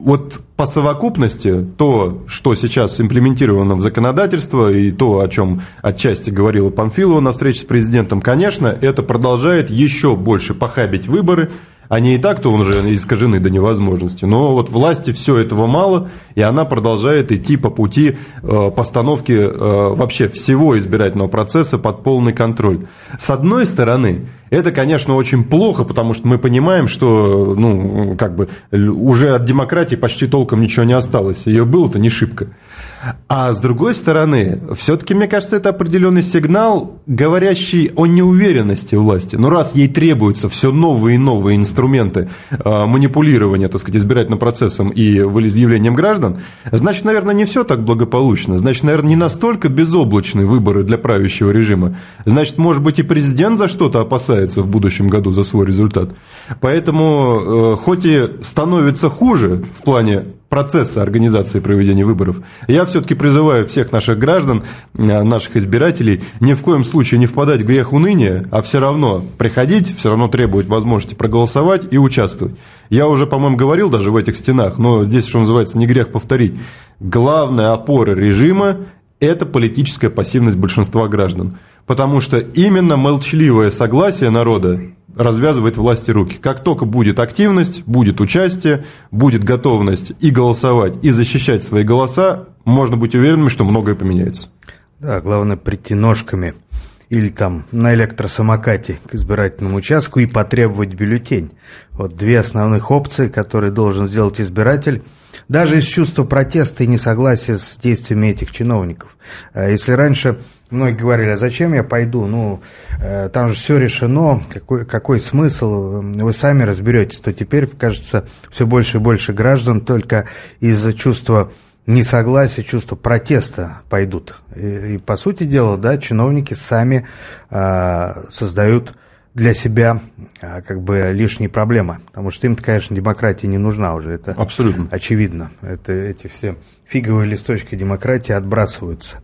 Speaker 21: вот по совокупности то, что сейчас имплементировано в законодательство, и то, о чем отчасти говорила Панфилова на встрече с президентом, конечно, это продолжает еще больше похабить выборы, они и так-то уже искажены до невозможности. Но вот власти все этого мало, и она продолжает идти по пути э, постановки э, вообще всего избирательного процесса под полный контроль. С одной стороны, это, конечно, очень плохо, потому что мы понимаем, что ну, как бы, уже от демократии почти толком ничего не осталось. Ее было-то не шибко. А с другой стороны, все-таки, мне кажется, это определенный сигнал, говорящий о неуверенности власти. Но раз ей требуются все новые и новые инструменты э, манипулирования, так сказать, избирательным процессом и волеизъявлением граждан, значит, наверное, не все так благополучно. Значит, наверное, не настолько безоблачны выборы для правящего режима. Значит, может быть, и президент за что-то опасается в будущем году за свой результат. Поэтому, э, хоть и становится хуже в плане процесса организации проведения выборов. Я все-таки призываю всех наших граждан, э, наших избирателей, ни в коем случае не впадать в грех уныния, а все равно приходить, все равно требовать возможности проголосовать и участвовать. Я уже, по-моему, говорил даже в этих стенах, но здесь, что называется, не грех повторить. Главная опора режима – это политическая пассивность большинства граждан. Потому что именно молчаливое согласие народа развязывает власти руки. Как только будет активность, будет участие, будет готовность и голосовать, и защищать свои голоса, можно быть уверенным, что многое поменяется.
Speaker 20: Да, главное прийти ножками или там на электросамокате к избирательному участку и потребовать бюллетень. Вот две основных опции, которые должен сделать избиратель, даже из чувства протеста и несогласия с действиями этих чиновников. А если раньше Многие говорили, а зачем я пойду? Ну, э, там же все решено, какой, какой смысл, вы сами разберетесь. То теперь, кажется, все больше и больше граждан только из-за чувства несогласия, чувства протеста пойдут. И, и по сути дела, да, чиновники сами э, создают для себя а, как бы лишние проблемы. Потому что им-то, конечно, демократия не нужна уже. Это Абсолютно. очевидно. Это, эти все фиговые листочки демократии отбрасываются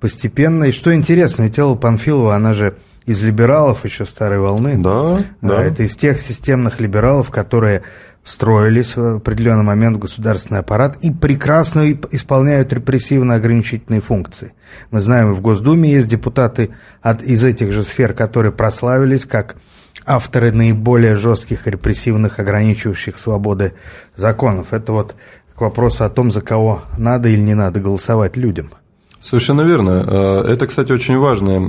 Speaker 20: постепенно. И что интересно, ведь Элла Панфилова, она же из либералов еще старой волны.
Speaker 21: Да, да.
Speaker 20: Это из тех системных либералов, которые встроились в определенный момент в государственный аппарат и прекрасно исполняют репрессивно-ограничительные функции. Мы знаем, в Госдуме есть депутаты от, из этих же сфер, которые прославились как авторы наиболее жестких репрессивных, ограничивающих свободы законов. Это вот к вопросу о том, за кого надо или не надо голосовать людям.
Speaker 21: Совершенно верно. Э, это, кстати, очень важное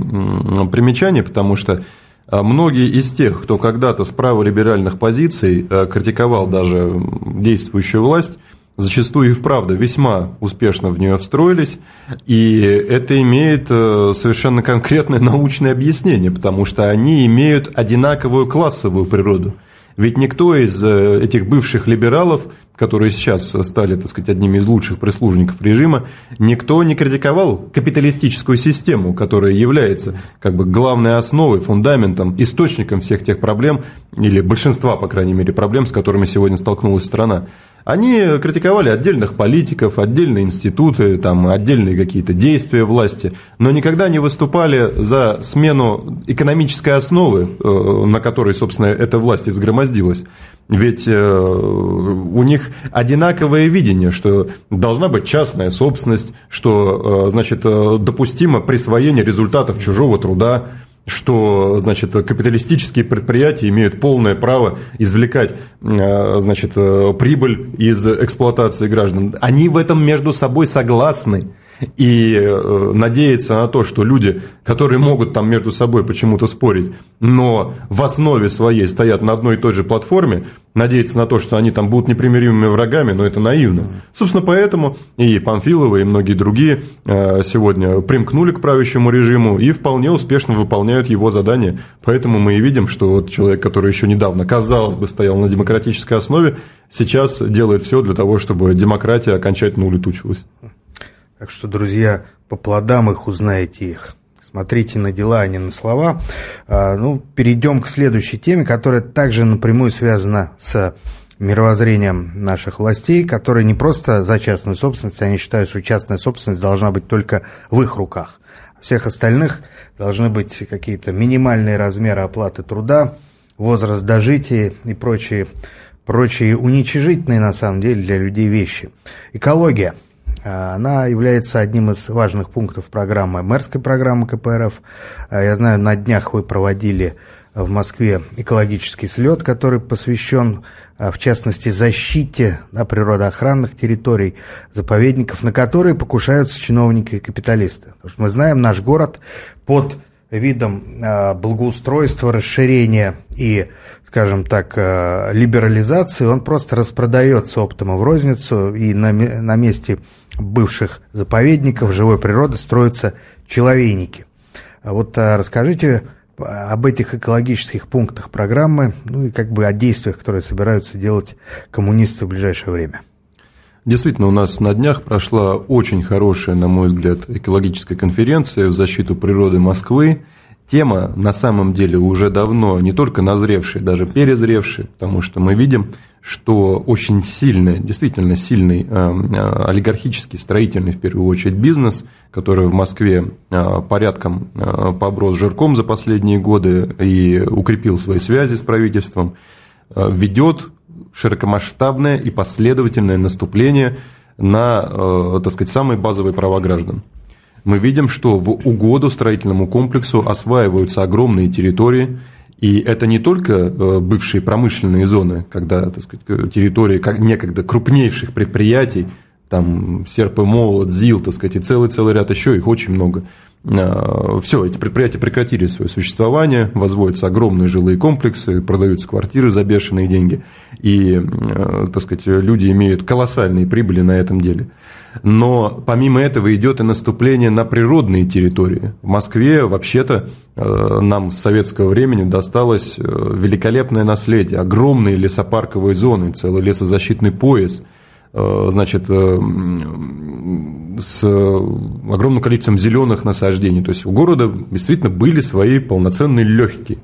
Speaker 21: примечание, потому что многие из тех, кто когда-то с праволиберальных позиций э, критиковал даже действующую власть, зачастую и вправду весьма успешно в нее встроились, и это имеет совершенно конкретное научное объяснение, потому что они имеют одинаковую классовую природу. Ведь никто из этих бывших либералов которые сейчас стали, так сказать, одними из лучших прислужников режима, никто не критиковал капиталистическую систему, которая является как бы главной основой, фундаментом, источником всех тех проблем, или большинства, по крайней мере, проблем, с которыми сегодня столкнулась страна. Они критиковали отдельных политиков, отдельные институты, там, отдельные какие-то действия власти, но никогда не выступали за смену экономической основы, э, на которой, собственно, эта власть и взгромоздилась. Ведь э, у них одинаковое видение, что должна быть частная собственность, что, э, значит, допустимо присвоение результатов чужого труда, что значит, капиталистические предприятия имеют полное право извлекать э, значит, э, прибыль из эксплуатации граждан. Они в этом между собой согласны и э, надеяться на то, что люди, которые могут там между собой почему-то спорить, но в основе своей стоят на одной и той же платформе, надеяться на то, что они там будут непримиримыми врагами, но это наивно. Собственно, поэтому и Памфилова, и многие другие э, сегодня примкнули к правящему режиму и вполне успешно выполняют его задания. Поэтому мы и видим, что вот человек, который еще недавно, казалось бы, стоял на демократической основе, сейчас делает все для того, чтобы демократия окончательно улетучилась.
Speaker 20: Так что, друзья, по плодам их узнаете их. Смотрите на дела, а не на слова. А, ну, перейдем к следующей теме, которая также напрямую связана с мировоззрением наших властей, которые не просто за частную собственность, они считают, что частная собственность должна быть только в их руках. Всех остальных должны быть какие-то минимальные размеры оплаты труда, возраст дожития и прочие, прочие уничижительные на самом деле для людей вещи. Экология – она является одним из важных пунктов программы, мэрской программы КПРФ. А, я знаю, на днях вы проводили в Москве экологический слет, который посвящен, а, в частности, защите да, природоохранных территорий, заповедников, на которые покушаются чиновники и капиталисты. Потому что мы знаем, наш город под видом благоустройства, расширения и скажем так, э, либерализации, он просто распродается оптом в розницу, и на, на месте бывших заповедников живой природы строятся человейники. А вот а, расскажите об этих экологических пунктах программы, ну и как бы о действиях, которые собираются делать коммунисты в ближайшее время.
Speaker 21: Действительно, у нас на днях прошла очень хорошая, на мой взгляд, экологическая конференция в защиту природы Москвы – тема на самом деле уже давно не только назревшая, даже перезревшая, потому что мы видим, что очень сильный, действительно сильный э, э, олигархический, строительный, в первую очередь, бизнес, который в Москве э, порядком поброс жирком за последние годы и укрепил свои связи с правительством, ведет широкомасштабное и последовательное наступление на, так сказать, самые базовые права граждан мы видим, что в угоду строительному комплексу осваиваются огромные территории, и это не только э, бывшие промышленные зоны, когда так сказать, территории как некогда крупнейших предприятий, там серп и молот, ЗИЛ, так сказать, и целый-целый ряд еще, их очень много. А, Все, эти предприятия прекратили свое существование, возводятся огромные жилые комплексы, продаются квартиры за бешеные деньги, и, э, так сказать, люди имеют колоссальные прибыли на этом деле. Но помимо этого идет и наступление на природные территории. В Москве вообще-то э, нам с советского времени досталось э, великолепное наследие, огромные лесопарковые зоны, целый лесозащитный пояс, э, значит, с огромным количеством зеленых насаждений. То есть у города действительно были свои полноценные легкие.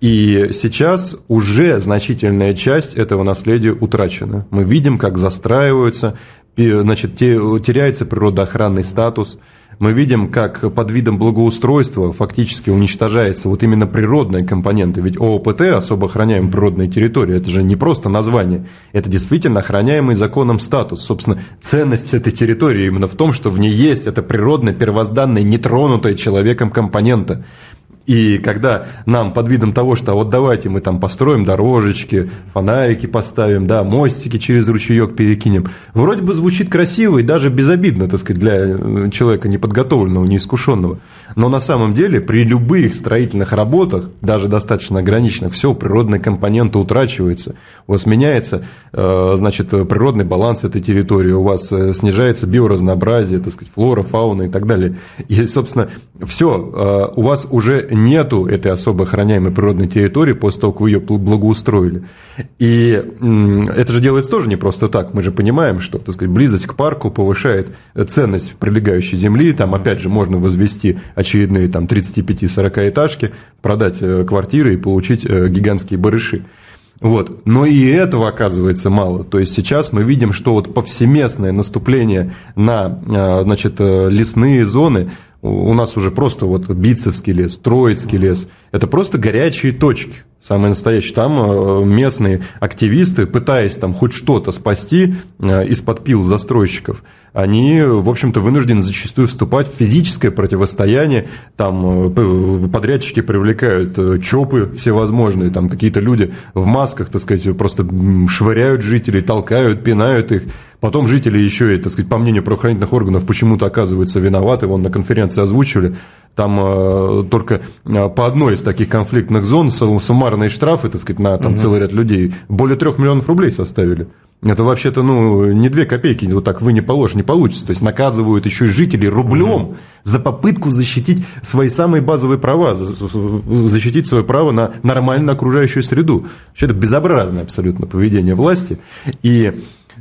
Speaker 21: И сейчас уже значительная часть этого наследия утрачена. Мы видим, как застраиваются значит, теряется природоохранный статус, мы видим, как под видом благоустройства фактически уничтожается вот именно природная компонента. Ведь ООПТ, особо охраняемая природная территория, это же не просто название, это действительно охраняемый законом статус. Собственно, ценность этой территории именно в том, что в ней есть эта природная, первозданная, нетронутая человеком компонента. И когда нам под видом того, что «А вот давайте мы там построим дорожечки, фонарики поставим, да, мостики через ручеек перекинем, вроде бы звучит красиво и даже безобидно, так сказать, для э, человека неподготовленного, неискушенного. Но на самом деле при любых строительных работах, даже достаточно ограниченных, все, природные компоненты утрачиваются. У вас меняется, э, значит, природный баланс этой территории, у вас э, снижается биоразнообразие, так сказать, флора, фауна и так далее. И, собственно, все, у вас уже нету этой особо охраняемой природной территории после того, как вы ее благоустроили. И это же делается тоже не просто так. Мы же понимаем, что так сказать, близость к парку повышает ценность прилегающей земли. Там, опять же, можно возвести очередные там, 35-40 этажки, продать э, квартиры и получить э, гигантские барыши. Вот. Но и этого оказывается мало. То есть сейчас мы видим, что вот повсеместное наступление на э, значит, лесные зоны у нас уже просто вот Бицевский лес, Троицкий лес, это просто горячие точки, самые настоящие. Там э, местные активисты, пытаясь там хоть что-то спасти э, из-под пил застройщиков, они, в общем-то, вынуждены зачастую вступать в физическое противостояние. Там э, подрядчики привлекают ЧОПы всевозможные, там какие-то люди в масках, так сказать, просто швыряют жителей, толкают, пинают их. Потом жители еще, так сказать, по мнению правоохранительных органов, почему-то оказываются виноваты. Вон на конференции озвучивали. Там э, только э, по одной из таких конфликтных зон суммарные штрафы, так сказать, на там, угу. целый ряд людей более трех миллионов рублей составили. Это вообще-то, ну, не две копейки, вот так вы не положишь, не получится. То есть наказывают еще и жителей рублем угу. за попытку защитить свои самые базовые права, защитить свое право на нормальную окружающую среду. Вообще это безобразное абсолютно поведение власти. И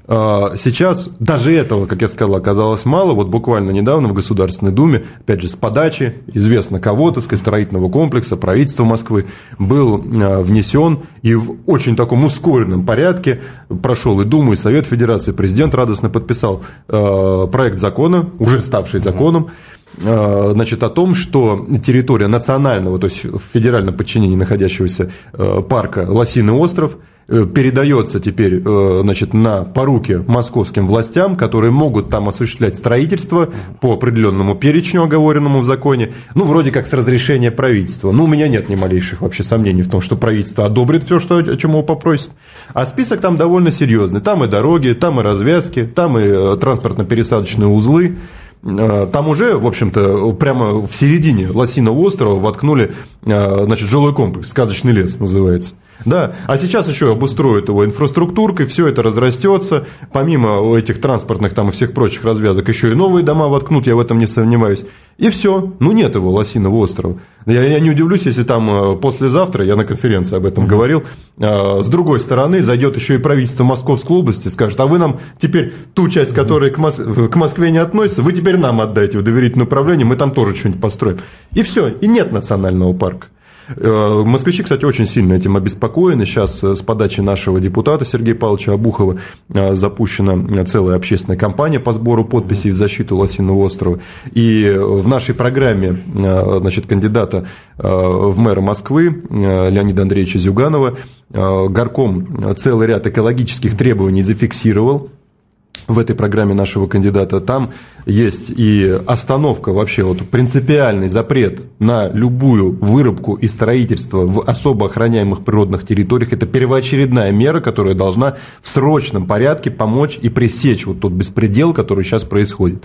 Speaker 21: сейчас даже этого, как я сказал, оказалось мало. Вот буквально недавно в Государственной Думе, опять же, с подачи известно кого, то сказать, строительного комплекса, правительства Москвы, был а, внесен и в очень таком ускоренном порядке прошел и Думу, и Совет Федерации. Президент радостно подписал а, проект закона, уже ставший законом, значит, о том, что территория национального, то есть в федеральном подчинении находящегося парка Лосиный остров – передается теперь э, значит, на поруки московским властям, которые могут там осуществлять строительство по определенному перечню, оговоренному в законе, ну, вроде как с разрешения правительства. Ну, у меня нет ни малейших вообще сомнений в том, что правительство одобрит все, что, о чем его попросит. А список там довольно серьезный. Там и дороги, там и развязки, там и э, транспортно-пересадочные узлы. Там уже, в общем-то, прямо в середине Лосиного острова воткнули значит, жилой комплекс, сказочный лес называется. Да, а сейчас еще обустроят его инфраструктуркой, все это разрастется, помимо этих транспортных там и всех прочих развязок, еще и новые дома воткнут, я в этом не сомневаюсь. И все, ну нет его, Лосиного острова. Я, я не удивлюсь, если там э, послезавтра, я на конференции об этом говорил, э, с другой стороны зайдет еще и правительство Московской области, скажет, а вы нам теперь ту часть, которая к, Мос... к Москве не относится, вы теперь нам отдайте в доверительное управление, мы там тоже что-нибудь построим. И все, и нет национального парка. Э, москвичи, кстати, очень сильно этим обеспокоены. Сейчас э, с подачи нашего депутата Сергея Павловича Обухова э, запущена целая общественная кампания по сбору подписей в защиту Лосиного острова. И в нашей программе значит, кандидата в мэра Москвы Леонида Андреевича Зюганова горком целый ряд экологических требований зафиксировал в этой программе нашего кандидата, там есть и остановка вообще, вот принципиальный запрет на любую вырубку и строительство в особо охраняемых природных территориях. Это первоочередная мера, которая должна в срочном порядке помочь и пресечь вот тот беспредел, который сейчас происходит.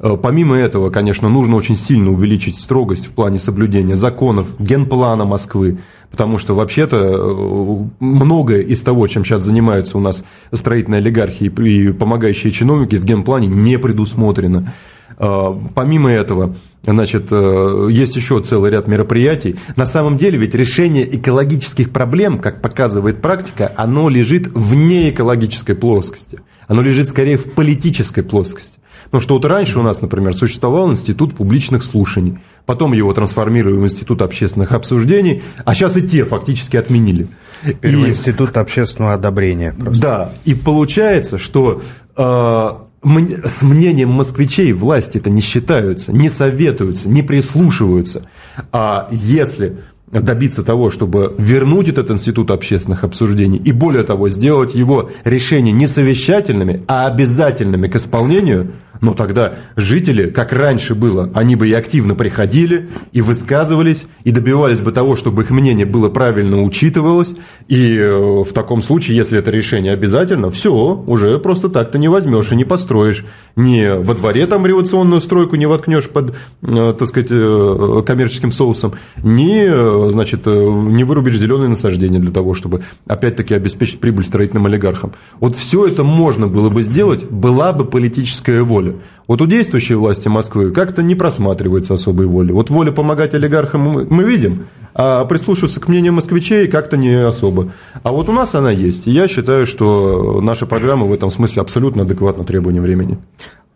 Speaker 21: Э, помимо этого, конечно, нужно очень сильно увеличить строгость в плане соблюдения законов, генплана Москвы, потому что вообще-то э, многое из того, чем сейчас занимаются у нас строительные олигархи и помогающие чиновники, в генплане не предусмотрено. Э, помимо этого, значит, есть еще целый ряд мероприятий. На самом деле ведь решение экологических проблем, как показывает практика, оно лежит вне экологической плоскости. Оно лежит скорее в политической плоскости. Потому что вот раньше у нас, например, существовал институт публичных слушаний, потом его трансформировали в институт общественных обсуждений, а сейчас и те фактически отменили.
Speaker 20: Теперь и, институт общественного одобрения.
Speaker 21: Просто. Да, и получается, что э, с мнением москвичей власти это не считаются, не советуются, не прислушиваются. А если добиться того, чтобы вернуть этот институт общественных обсуждений и, более того, сделать его решения не совещательными, а обязательными к исполнению – но тогда жители, как раньше было, они бы и активно приходили, и высказывались, и добивались бы того, чтобы их мнение было правильно учитывалось. И э, в таком случае, если это решение обязательно, все, уже просто так ты не возьмешь и не построишь. Ни во дворе там революционную стройку не воткнешь под, э, так сказать, э, коммерческим соусом, ни, значит, не вырубишь зеленые насаждения для того, чтобы опять-таки обеспечить прибыль строительным олигархам. Вот все это можно было бы сделать, была бы политическая воля воли. Вот у действующей власти Москвы как-то не просматривается особой воли. Вот воля помогать олигархам мы, мы видим, а прислушиваться к мнению москвичей как-то не особо. А вот у нас она есть. И я считаю, что наша программа в этом смысле абсолютно адекватна требованиям времени.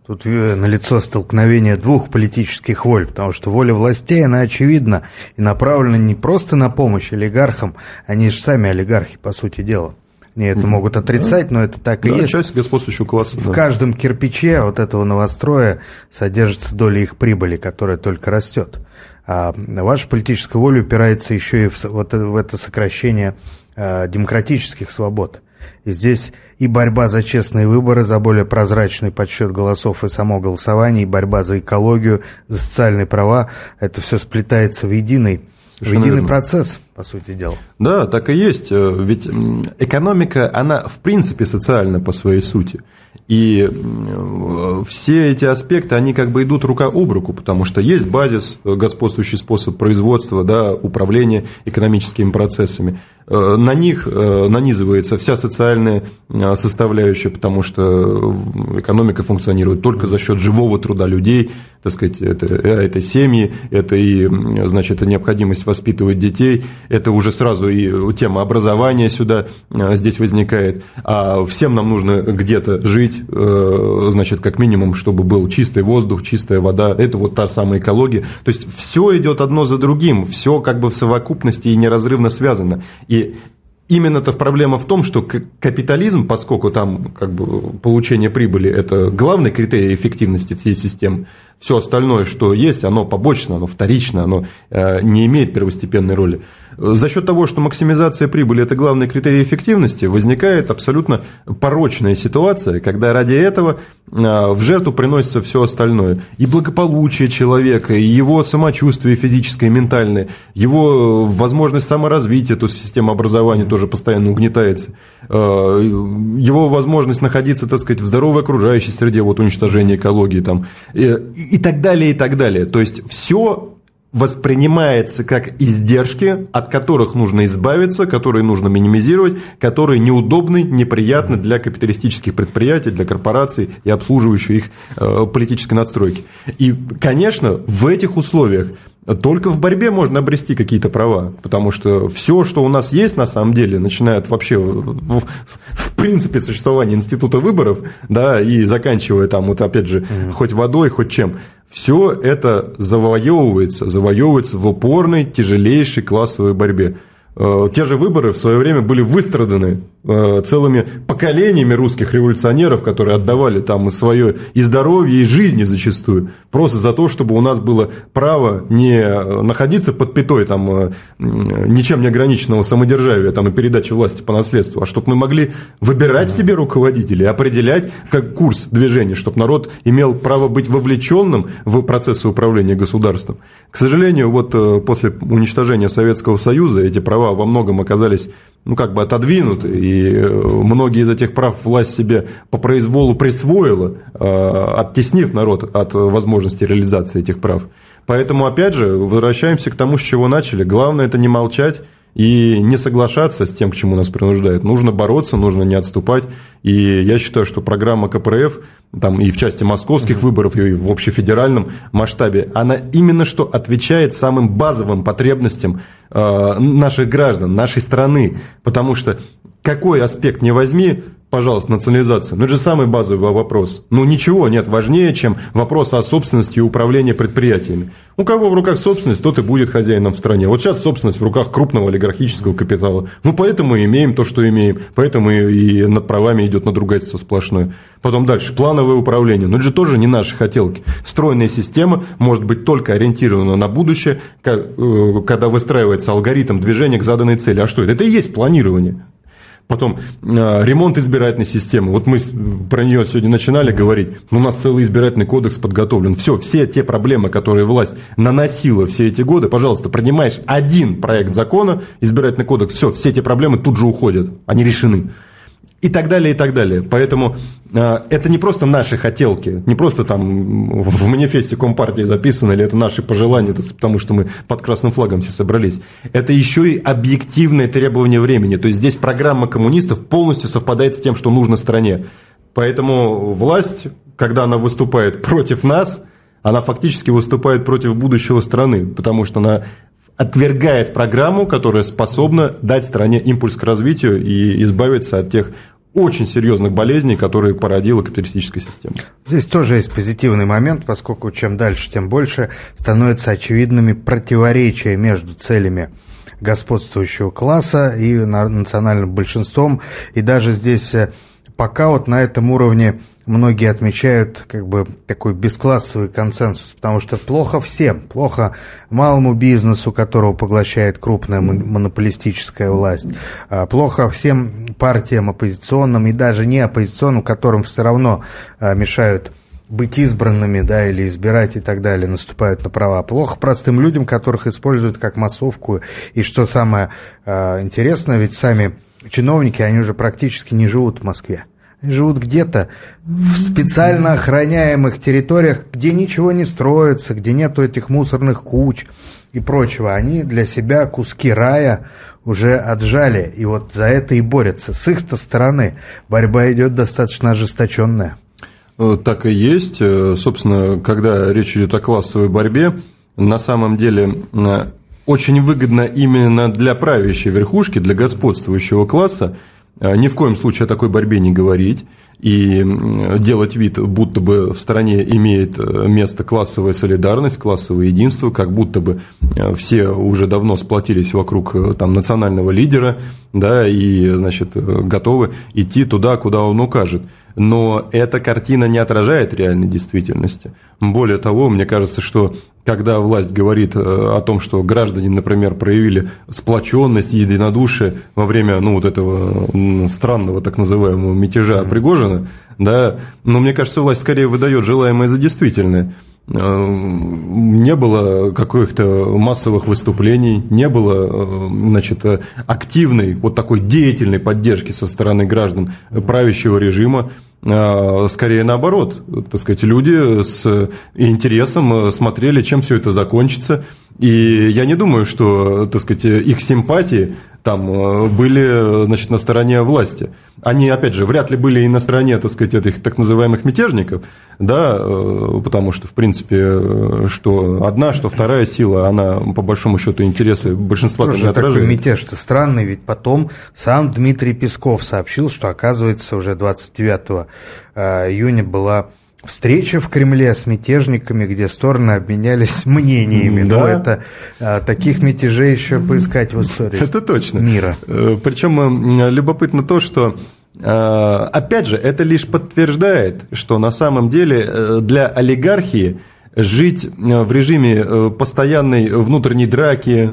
Speaker 20: Тут э, налицо столкновение двух политических воль, потому что воля властей, она очевидна и направлена не просто на помощь олигархам, они же сами олигархи, по сути дела. Не это могут отрицать, но это так и да, есть.
Speaker 21: часть господствующего класса.
Speaker 20: В да. каждом кирпиче вот этого новостроя содержится доля их прибыли, которая только растет. А ваша политическая воля упирается еще и в, вот, в это сокращение э, демократических свобод. И здесь и борьба за честные выборы, за более прозрачный подсчет голосов и само голосование, и борьба за экологию, за социальные права, это все сплетается в единый Совершенно в единый верно. процесс, по сути дела.
Speaker 21: Да, так и есть. Э, ведь экономика, она в принципе социальна по своей сути. И все эти аспекты, они как бы идут рука об руку, потому что есть базис, э, господствующий способ производства, да, управления экономическими процессами. Э, на них нанизывается вся социальная составляющая, потому что экономика функционирует только за счет живого труда людей, так сказать, это, это семьи, это и, значит, необходимость воспитывать детей, это уже сразу и тема образования сюда здесь возникает, а всем нам нужно где-то жить, э, значит, как минимум, чтобы был чистый воздух, чистая вода, это вот та самая экология, то есть все идет одно за другим, все как бы в совокупности и неразрывно связано, и Именно-то проблема в том, что капитализм, поскольку там как бы получение прибыли – это главный критерий эффективности всей системы, все остальное, что есть, оно побочно, оно вторично, оно э, не имеет первостепенной роли. За счет того, что максимизация прибыли – это главный критерий эффективности, возникает абсолютно порочная ситуация, когда ради этого э, в жертву приносится все остальное. И благополучие человека, и его самочувствие физическое ментальное, его возможность саморазвития, то есть система образования тоже постоянно угнетается, э, его возможность находиться, так сказать, в здоровой окружающей среде, вот уничтожение экологии там, и, и так далее, и так далее. То есть все воспринимается как издержки, от которых нужно избавиться, которые нужно минимизировать, которые неудобны, неприятны для капиталистических предприятий, для корпораций и обслуживающих их э, политической надстройки. И, конечно, в этих условиях только в борьбе можно обрести какие-то права, потому что все, что у нас есть на самом деле, начиная от вообще в, в принципе существования института выборов, да, и заканчивая там вот опять же mm-hmm. хоть водой, хоть чем, все это завоевывается, завоевывается в упорной, тяжелейшей классовой борьбе. Э, те же выборы в свое время были выстраданы целыми поколениями русских революционеров, которые отдавали там и свое и здоровье, и жизни зачастую, просто за то, чтобы у нас было право не находиться под пятой там, э, ничем не ограниченного самодержавия там, и передачи власти по наследству, а чтобы мы могли выбирать себе руководителей, определять как курс движения, чтобы народ имел право быть вовлеченным в процессы управления государством. К сожалению, вот после уничтожения Советского Союза эти права во многом оказались ну, как бы отодвинуты, и э, многие из этих прав власть себе по произволу присвоила, э, оттеснив народ от возможности реализации этих прав. Поэтому, опять же, возвращаемся к тому, с чего начали. Главное – это не молчать, и не соглашаться с тем, к чему нас принуждают. Нужно бороться, нужно не отступать. И я считаю, что программа КПРФ, там и в части московских выборов, и в общефедеральном масштабе, она именно что отвечает самым базовым потребностям э, наших граждан, нашей страны. Потому что какой аспект не возьми, пожалуйста, национализация. Ну, это же самый базовый вопрос. Ну, ничего нет важнее, чем вопрос о собственности и управлении предприятиями. У кого в руках собственность, тот и будет хозяином в стране. Вот сейчас собственность в руках крупного олигархического капитала. Ну, поэтому и имеем то, что имеем. Поэтому и над правами идет надругательство сплошное. Потом дальше. Плановое управление. Но это же тоже не наши хотелки. Стройная система может быть только ориентирована на будущее, э, когда выстраивается алгоритм движения к заданной цели. А что это? Это и есть планирование. Потом э, ремонт избирательной системы. Вот мы про нее сегодня начинали говорить. У нас целый избирательный кодекс подготовлен. Все, все те проблемы, которые власть наносила все эти годы, пожалуйста, принимаешь один проект закона, избирательный кодекс, все, все эти проблемы тут же уходят. Они решены и так далее, и так далее. Поэтому э, это не просто наши хотелки, не просто там в манифесте Компартии записано, или это наши пожелания, потому что мы под красным флагом все собрались. Это еще и объективное требование времени. То есть здесь программа коммунистов полностью совпадает с тем, что нужно стране. Поэтому власть, когда она выступает против нас, она фактически выступает против будущего страны, потому что она отвергает программу, которая способна дать стране импульс к развитию и избавиться от тех очень серьезных болезней, которые породила капиталистическая система.
Speaker 20: Здесь тоже есть позитивный момент, поскольку чем дальше, тем больше становятся очевидными противоречия между целями господствующего класса и национальным большинством. И даже здесь э, пока вот на этом уровне многие отмечают как бы такой бесклассовый консенсус, потому что плохо всем, плохо малому бизнесу, которого поглощает крупная монополистическая власть, а плохо всем партиям оппозиционным и даже не оппозиционным, которым все равно а, мешают быть избранными, да, или избирать и так далее, наступают на права. Плохо простым людям, которых используют как массовку. И что самое э, интересное, ведь сами чиновники, они уже практически не живут в Москве живут где-то в специально охраняемых территориях, где ничего не строится, где нету этих мусорных куч и прочего. Они для себя куски рая уже отжали, и вот за это и борются. С их-то стороны борьба идет достаточно ожесточенная.
Speaker 21: Э, так и есть. Э, собственно, когда речь идет о классовой борьбе, на самом деле э, очень выгодно именно для правящей верхушки, для господствующего класса – Э, ни в коем случае о такой борьбе не говорить и делать вид, будто бы в стране имеет э, место классовая солидарность, классовое единство, как будто бы э, все уже давно сплотились вокруг там, национального лидера, да, и, значит, готовы идти туда, куда он укажет но эта картина не отражает реальной действительности. Более того, мне кажется, что когда власть говорит э, о том, что граждане, например, проявили сплоченность, единодушие во время ну, вот этого странного так называемого мятежа Пригожина, да, но мне кажется, власть скорее выдает желаемое за действительное. Э, не было каких-то массовых выступлений, не было э, значит, активной, вот такой деятельной поддержки со стороны граждан правящего режима. Э, скорее наоборот, так сказать, люди с интересом смотрели, чем все это закончится. И я не думаю, что, так сказать, их симпатии там э, были, значит, на стороне власти. Они, опять же, вряд ли были и на стороне, так сказать, этих так называемых мятежников, да, э, потому что, в принципе, э, что одна, что вторая сила, она, по большому счету, интересы большинства
Speaker 20: Тоже не отражает. такой мятеж-то странный, ведь потом сам Дмитрий Песков сообщил, что, оказывается, уже 29 июня была встреча в Кремле с мятежниками, где стороны обменялись мнениями. Да. Но это а, таких мятежей еще поискать в истории
Speaker 21: это точно.
Speaker 20: мира.
Speaker 21: Э, Причем э, любопытно то, что э, опять же, это лишь подтверждает, что на самом деле для олигархии жить в режиме постоянной внутренней драки,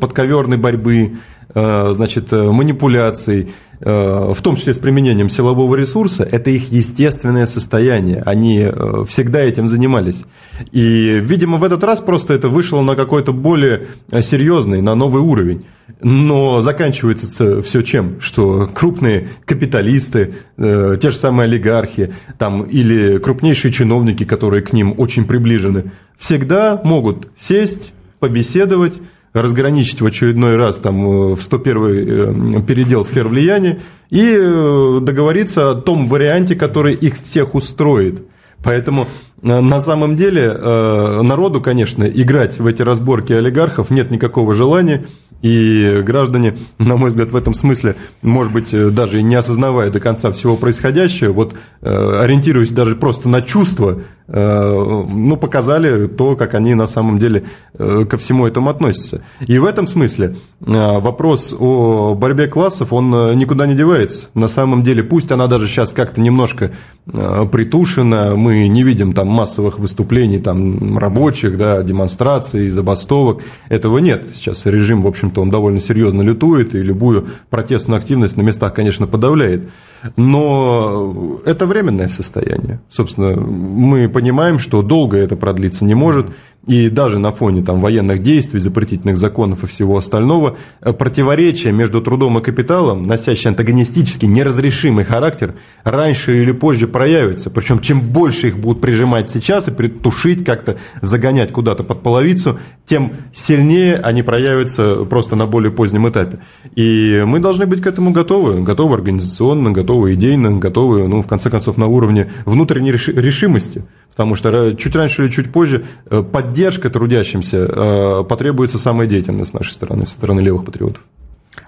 Speaker 21: подковерной борьбы, значит, манипуляций – Э, в том числе с применением силового ресурса, это их естественное состояние. Они э, всегда этим занимались. И, видимо, в этот раз просто это вышло на какой-то более серьезный, на новый уровень. Но заканчивается все чем? Что крупные капиталисты, э, те же самые олигархи там, или крупнейшие чиновники, которые к ним очень приближены, всегда могут сесть, побеседовать, разграничить в очередной раз там, э, в 101 э, передел сфер влияния и э, договориться о том варианте, который их всех устроит. Поэтому на самом деле народу, конечно, играть в эти разборки олигархов нет никакого желания. И граждане, на мой взгляд, в этом смысле, может быть, даже не осознавая до конца всего происходящего, вот ориентируясь даже просто на чувства, ну, показали то, как они на самом деле ко всему этому относятся. И в этом смысле вопрос о борьбе классов, он никуда не девается. На самом деле, пусть она даже сейчас как-то немножко притушена, мы не видим там массовых выступлений там, рабочих, да, демонстраций, забастовок, этого нет. Сейчас режим, в общем-то, он довольно серьезно лютует, и любую протестную активность на местах, конечно, подавляет. Но это временное состояние. Собственно, мы понимаем, что долго это продлиться не может, и даже на фоне там, военных действий, запретительных законов и всего остального, э, противоречие между трудом и капиталом, носящее антагонистический, неразрешимый характер, раньше или позже проявится. Причем, чем больше их будут прижимать сейчас и притушить, как-то загонять куда-то под половицу, тем сильнее они проявятся просто на более позднем этапе. И мы должны быть к этому готовы. Готовы организационно, готовы идейно, готовы, ну, в конце концов, на уровне внутренней решимости. Потому что чуть раньше или чуть позже э, поддержка трудящимся э, потребуется самая деятельность с нашей стороны, со стороны левых патриотов.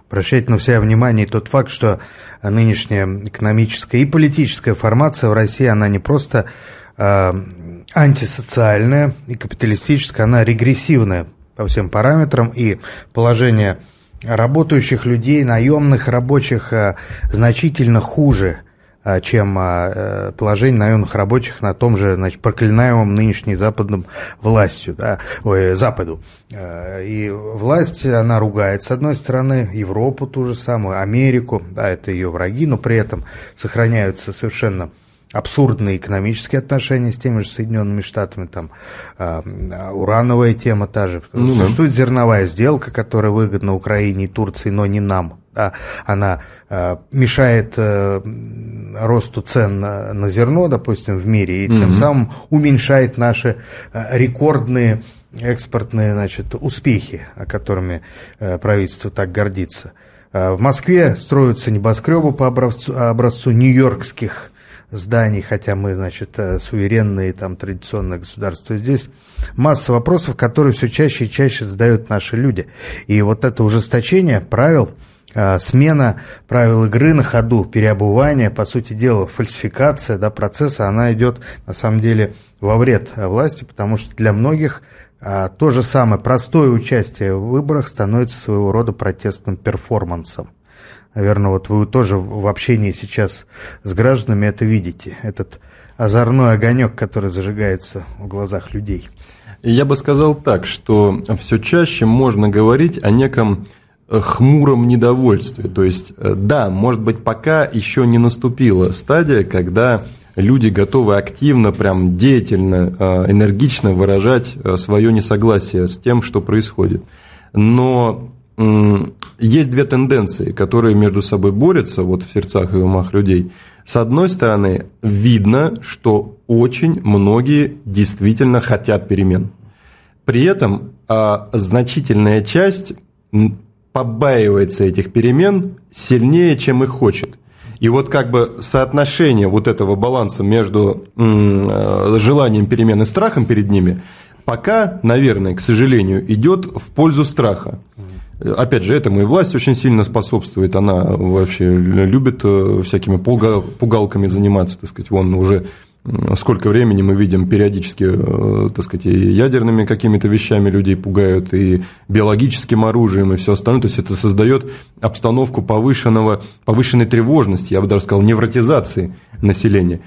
Speaker 20: Обращайте на себя внимание тот факт, что нынешняя экономическая и политическая формация в России, она не просто э, антисоциальная и капиталистическая, она регрессивная по всем параметрам, и положение работающих людей, наемных рабочих э, значительно хуже – а, чем э, положение наемных рабочих на том же, значит, проклинаемом нынешней западным властью, да, ой, Западу. И власть, она ругает, с одной стороны, Европу ту же самую, Америку, да, это ее враги, но при этом сохраняются совершенно абсурдные экономические отношения с теми же Соединенными Штатами, там э, урановая тема та же. Ну, Существует зерновая сделка, которая выгодна Украине и Турции, но не нам да, она э, мешает э, росту цен на, на зерно, допустим, в мире, и mm-hmm. тем самым уменьшает наши э, рекордные экспортные значит, успехи, которыми э, правительство так гордится. Э, в Москве строятся небоскребы по образцу, образцу нью-йоркских зданий, хотя мы, значит, э, суверенные, там, традиционное государство. Здесь масса вопросов, которые все чаще и чаще задают наши люди. И вот это ужесточение правил – а, смена правил игры на ходу, переобувание, по сути дела, фальсификация да, процесса, она идет на самом деле во вред власти, потому что для многих то же самое простое участие в выборах становится своего рода протестным перформансом. Наверное, вот вы тоже в общении сейчас с гражданами это видите, этот озорной огонек, который зажигается в глазах людей.
Speaker 21: Я бы сказал так, что все чаще можно говорить о неком хмуром недовольстве. То есть, э, да, может быть, пока еще не наступила стадия, когда люди готовы активно, прям деятельно, э, энергично выражать э, свое несогласие с тем, что происходит. Но есть две тенденции, которые между собой борются вот в сердцах и умах людей. С одной стороны, видно, что очень многие действительно хотят перемен. При этом а, значительная часть побаивается этих перемен сильнее, чем их хочет. И вот как бы соотношение вот этого баланса между э, желанием перемен и страхом перед ними пока, наверное, к сожалению, идет в пользу страха. Опять же, этому и власть очень сильно способствует. Она вообще любит э, всякими пугалками заниматься, так сказать. Вон уже сколько времени мы видим периодически, э, так сказать, и ядерными какими-то вещами людей пугают, и биологическим оружием, и все остальное. То есть это создает обстановку повышенного, повышенной тревожности, я бы даже сказал, невротизации населения.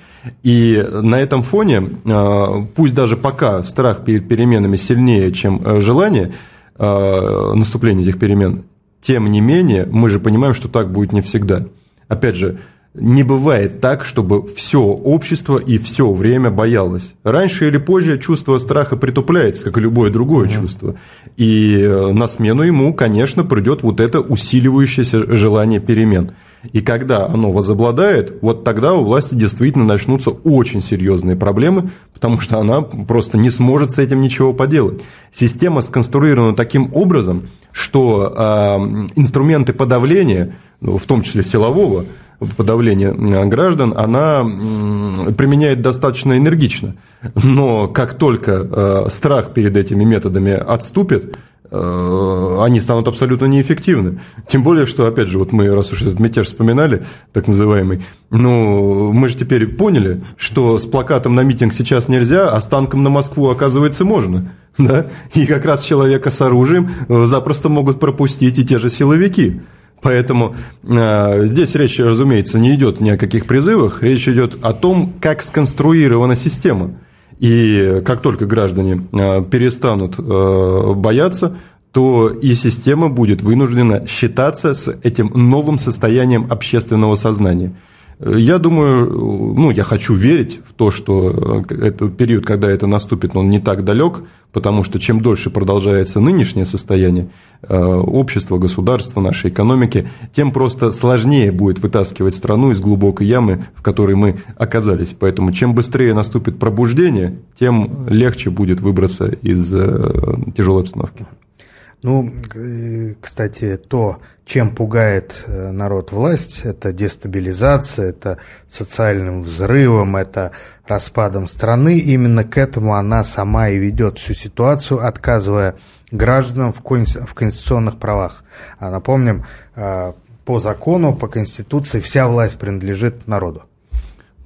Speaker 21: И на этом фоне, э, пусть даже пока страх перед переменами сильнее, чем желание наступления этих перемен, тем не менее, мы же понимаем, что так будет не всегда. Опять же, не бывает так, чтобы все общество и все время боялось. Раньше или позже чувство страха притупляется, как и любое другое mm-hmm. чувство. И э, на смену ему, конечно, придет вот это усиливающееся желание перемен. И когда оно возобладает, вот тогда у власти действительно начнутся очень серьезные проблемы, потому что она просто не сможет с этим ничего поделать. Система сконструирована таким образом, что э, инструменты подавления, ну, в том числе силового, подавления граждан, она применяет достаточно энергично. Но как только страх перед этими методами отступит, Э, они станут абсолютно неэффективны. Тем более, что, опять же, вот мы, раз уж этот мятеж вспоминали, так называемый, ну, мы же теперь поняли, что с плакатом на митинг сейчас нельзя, а с танком на Москву, оказывается, можно. Да? И как раз человека с оружием э, запросто могут пропустить и те же силовики. Поэтому э, здесь речь, разумеется, не идет ни о каких призывах, речь идет о том, как сконструирована система. И как только граждане э, перестанут э, бояться, то и система будет вынуждена считаться с этим новым состоянием общественного сознания – я думаю, ну, я хочу верить в то, что э, этот период, когда это наступит, он не так далек, потому что чем дольше продолжается нынешнее состояние э, общества, государства, нашей экономики, тем просто сложнее будет вытаскивать страну из глубокой ямы, в которой мы оказались. Поэтому чем быстрее наступит пробуждение, тем легче будет выбраться из э, тяжелой обстановки.
Speaker 20: Ну, кстати, то, чем пугает э, народ власть, это дестабилизация, это социальным взрывом, это распадом страны. Именно к этому она сама и ведет всю ситуацию, отказывая гражданам в конституционных правах. А напомним, э, по закону, по Конституции вся власть принадлежит народу.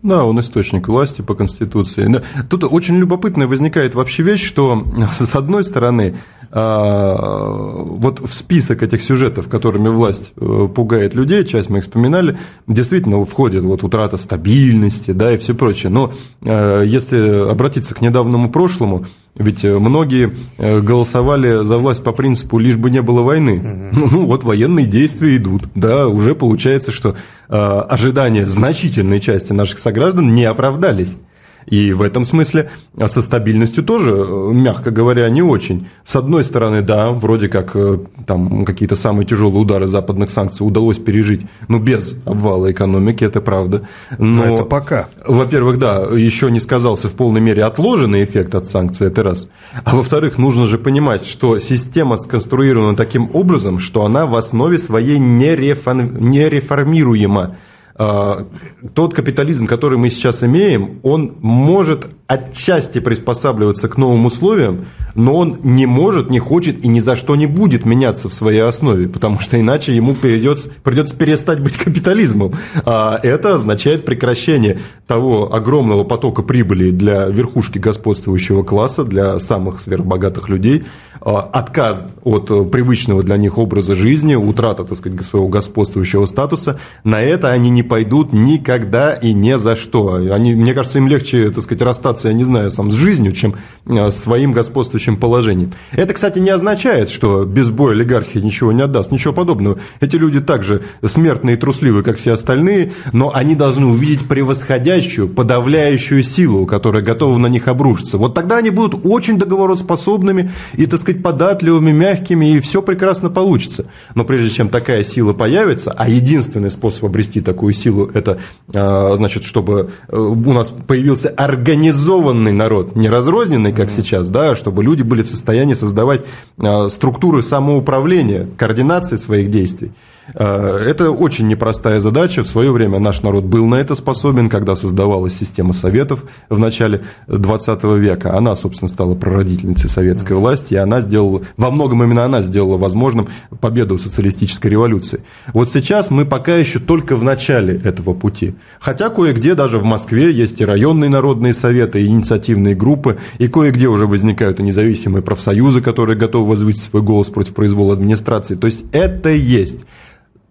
Speaker 21: Да, он источник власти по Конституции. Тут очень любопытная возникает вообще вещь, что с одной стороны, а, вот в список этих сюжетов, которыми власть э, пугает людей, часть мы их вспоминали, действительно входит вот утрата стабильности, да, и все прочее. Но э, если обратиться к недавнему прошлому, ведь э, многие э, голосовали за власть по принципу «лишь бы не было войны». Угу. Ну, вот военные действия идут. Да, уже получается, что э, ожидания значительной части наших сограждан не оправдались. И в этом смысле а со стабильностью тоже, э, мягко говоря, не очень. С одной стороны, да, вроде как э, там какие-то самые тяжелые удары западных санкций удалось пережить, ну, без обвала экономики, это правда.
Speaker 20: Но, Но это пока.
Speaker 21: Во-первых, да, еще не сказался в полной мере отложенный эффект от санкций, это раз. А во-вторых, нужно же понимать, что система сконструирована таким образом, что она в основе своей нереформируема. А, тот капитализм, который мы сейчас имеем, он может отчасти приспосабливаться к новым условиям, но он не может, не хочет и ни за что не будет меняться в своей основе, потому что иначе ему придется, придется перестать быть капитализмом. А это означает прекращение того огромного потока прибыли для верхушки господствующего класса, для самых сверхбогатых людей, а, отказ от привычного для них образа жизни, утрата, так сказать, своего господствующего статуса. На это они не пойдут никогда и ни за что. Они, мне кажется, им легче, так сказать, расстаться расстаться, я не знаю, сам с жизнью, чем э, своим господствующим положением. Это, кстати, не означает, что без боя олигархия ничего не отдаст, ничего подобного. Эти люди также смертные и трусливы, как все остальные, но они должны увидеть превосходящую, подавляющую силу, которая готова на них обрушиться. Вот тогда они будут очень договороспособными и, так сказать, податливыми, мягкими, и все прекрасно получится. Но прежде чем такая сила появится, а единственный способ обрести такую силу, это, э, значит, чтобы э, у нас появился организованный организованный народ, не разрозненный, как mm-hmm. сейчас, да, чтобы люди были в состоянии создавать э, структуры самоуправления, координации своих действий. Э, это очень непростая задача. В свое время наш народ был на это способен, когда создавалась система советов в начале 20 века. Она, собственно, стала прародительницей советской власти, и она сделала, во многом именно она сделала возможным победу социалистической революции. Вот сейчас мы пока еще только в начале этого пути. Хотя кое-где, даже в Москве, есть и районные народные советы, и инициативные группы, и кое-где уже возникают и независимые профсоюзы, которые готовы возвысить свой голос против произвола администрации. То есть это есть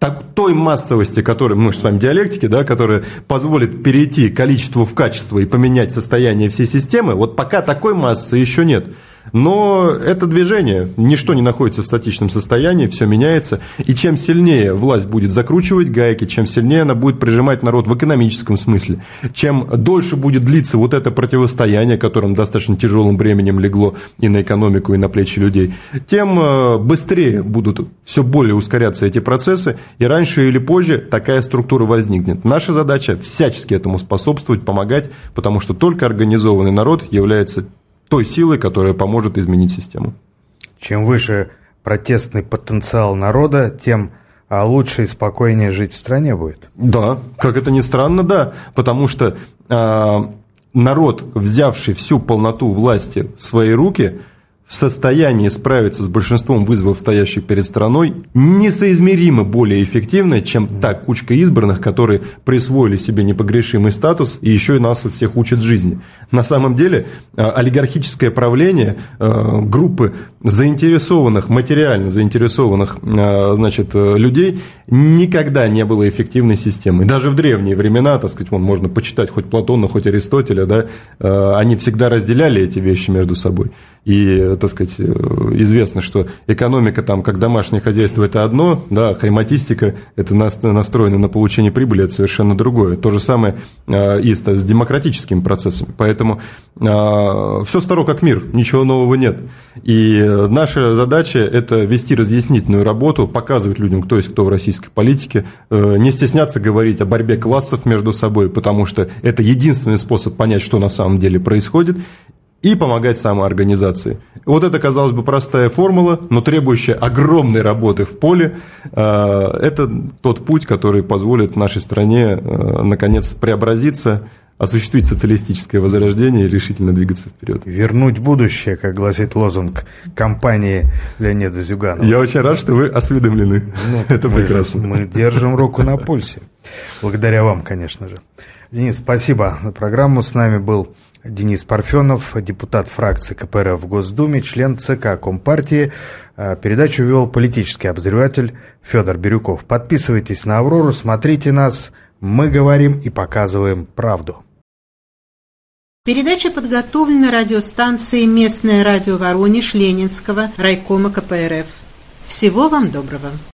Speaker 21: так, той массовости, которой мы же с вами диалектики, да, которая позволит перейти количеству в качество и поменять состояние всей системы, вот пока такой массы еще нет. Но это движение, ничто не находится в статичном состоянии, все меняется. И чем сильнее власть будет закручивать гайки, чем сильнее она будет прижимать народ в экономическом смысле, чем дольше будет длиться вот это противостояние, которым достаточно тяжелым бременем легло и на экономику, и на плечи людей, тем э, быстрее будут все более ускоряться эти процессы, и раньше или позже такая структура возникнет. Наша задача всячески этому способствовать, помогать, потому что только организованный народ является той силой, которая поможет изменить систему.
Speaker 20: Чем выше протестный потенциал народа, тем а лучше и спокойнее жить в стране будет.
Speaker 21: Да, как это ни странно, да, потому что э, народ, взявший всю полноту власти в свои руки – в состоянии справиться с большинством вызовов, стоящих перед страной, несоизмеримо более эффективно, чем та кучка избранных, которые присвоили себе непогрешимый статус и еще и нас у всех учат жизни. На самом деле э, олигархическое правление э, группы заинтересованных, материально заинтересованных э, значит, людей никогда не было эффективной системой. Даже в древние времена, так сказать, вон, можно почитать хоть Платона, хоть Аристотеля, да, они всегда разделяли эти вещи между собой. И, так сказать, э, известно, что экономика там, как домашнее хозяйство, это одно, да, хрематистика, это настроено на получение прибыли, это совершенно другое. То же самое э, и с демократическими процессами. Поэтому э, все старо как мир, ничего нового нет. И наша задача – это вести разъяснительную работу, показывать людям, кто есть кто в российской политике, не стесняться говорить о борьбе классов между собой, потому что это единственный способ понять, что на самом деле происходит, и помогать самоорганизации. Вот это, казалось бы, простая формула, но требующая огромной работы в поле. Э, это тот путь, который позволит нашей стране, э, наконец, преобразиться, осуществить социалистическое возрождение и решительно двигаться вперед.
Speaker 20: Вернуть будущее, как гласит лозунг компании Леонида Зюганова.
Speaker 21: Я очень рад, что вы осведомлены. Ну, Это мы прекрасно.
Speaker 20: Же, мы держим руку на пульсе. Благодаря вам, конечно же. Денис, спасибо за программу. С нами был Денис Парфенов, депутат фракции КПРФ в Госдуме, член ЦК Компартии. А, передачу вел политический обозреватель Федор Бирюков. Подписывайтесь на «Аврору», смотрите нас. Мы говорим и показываем правду.
Speaker 22: Передача подготовлена радиостанцией «Местное радио Воронеж» Ленинского райкома КПРФ. Всего вам доброго.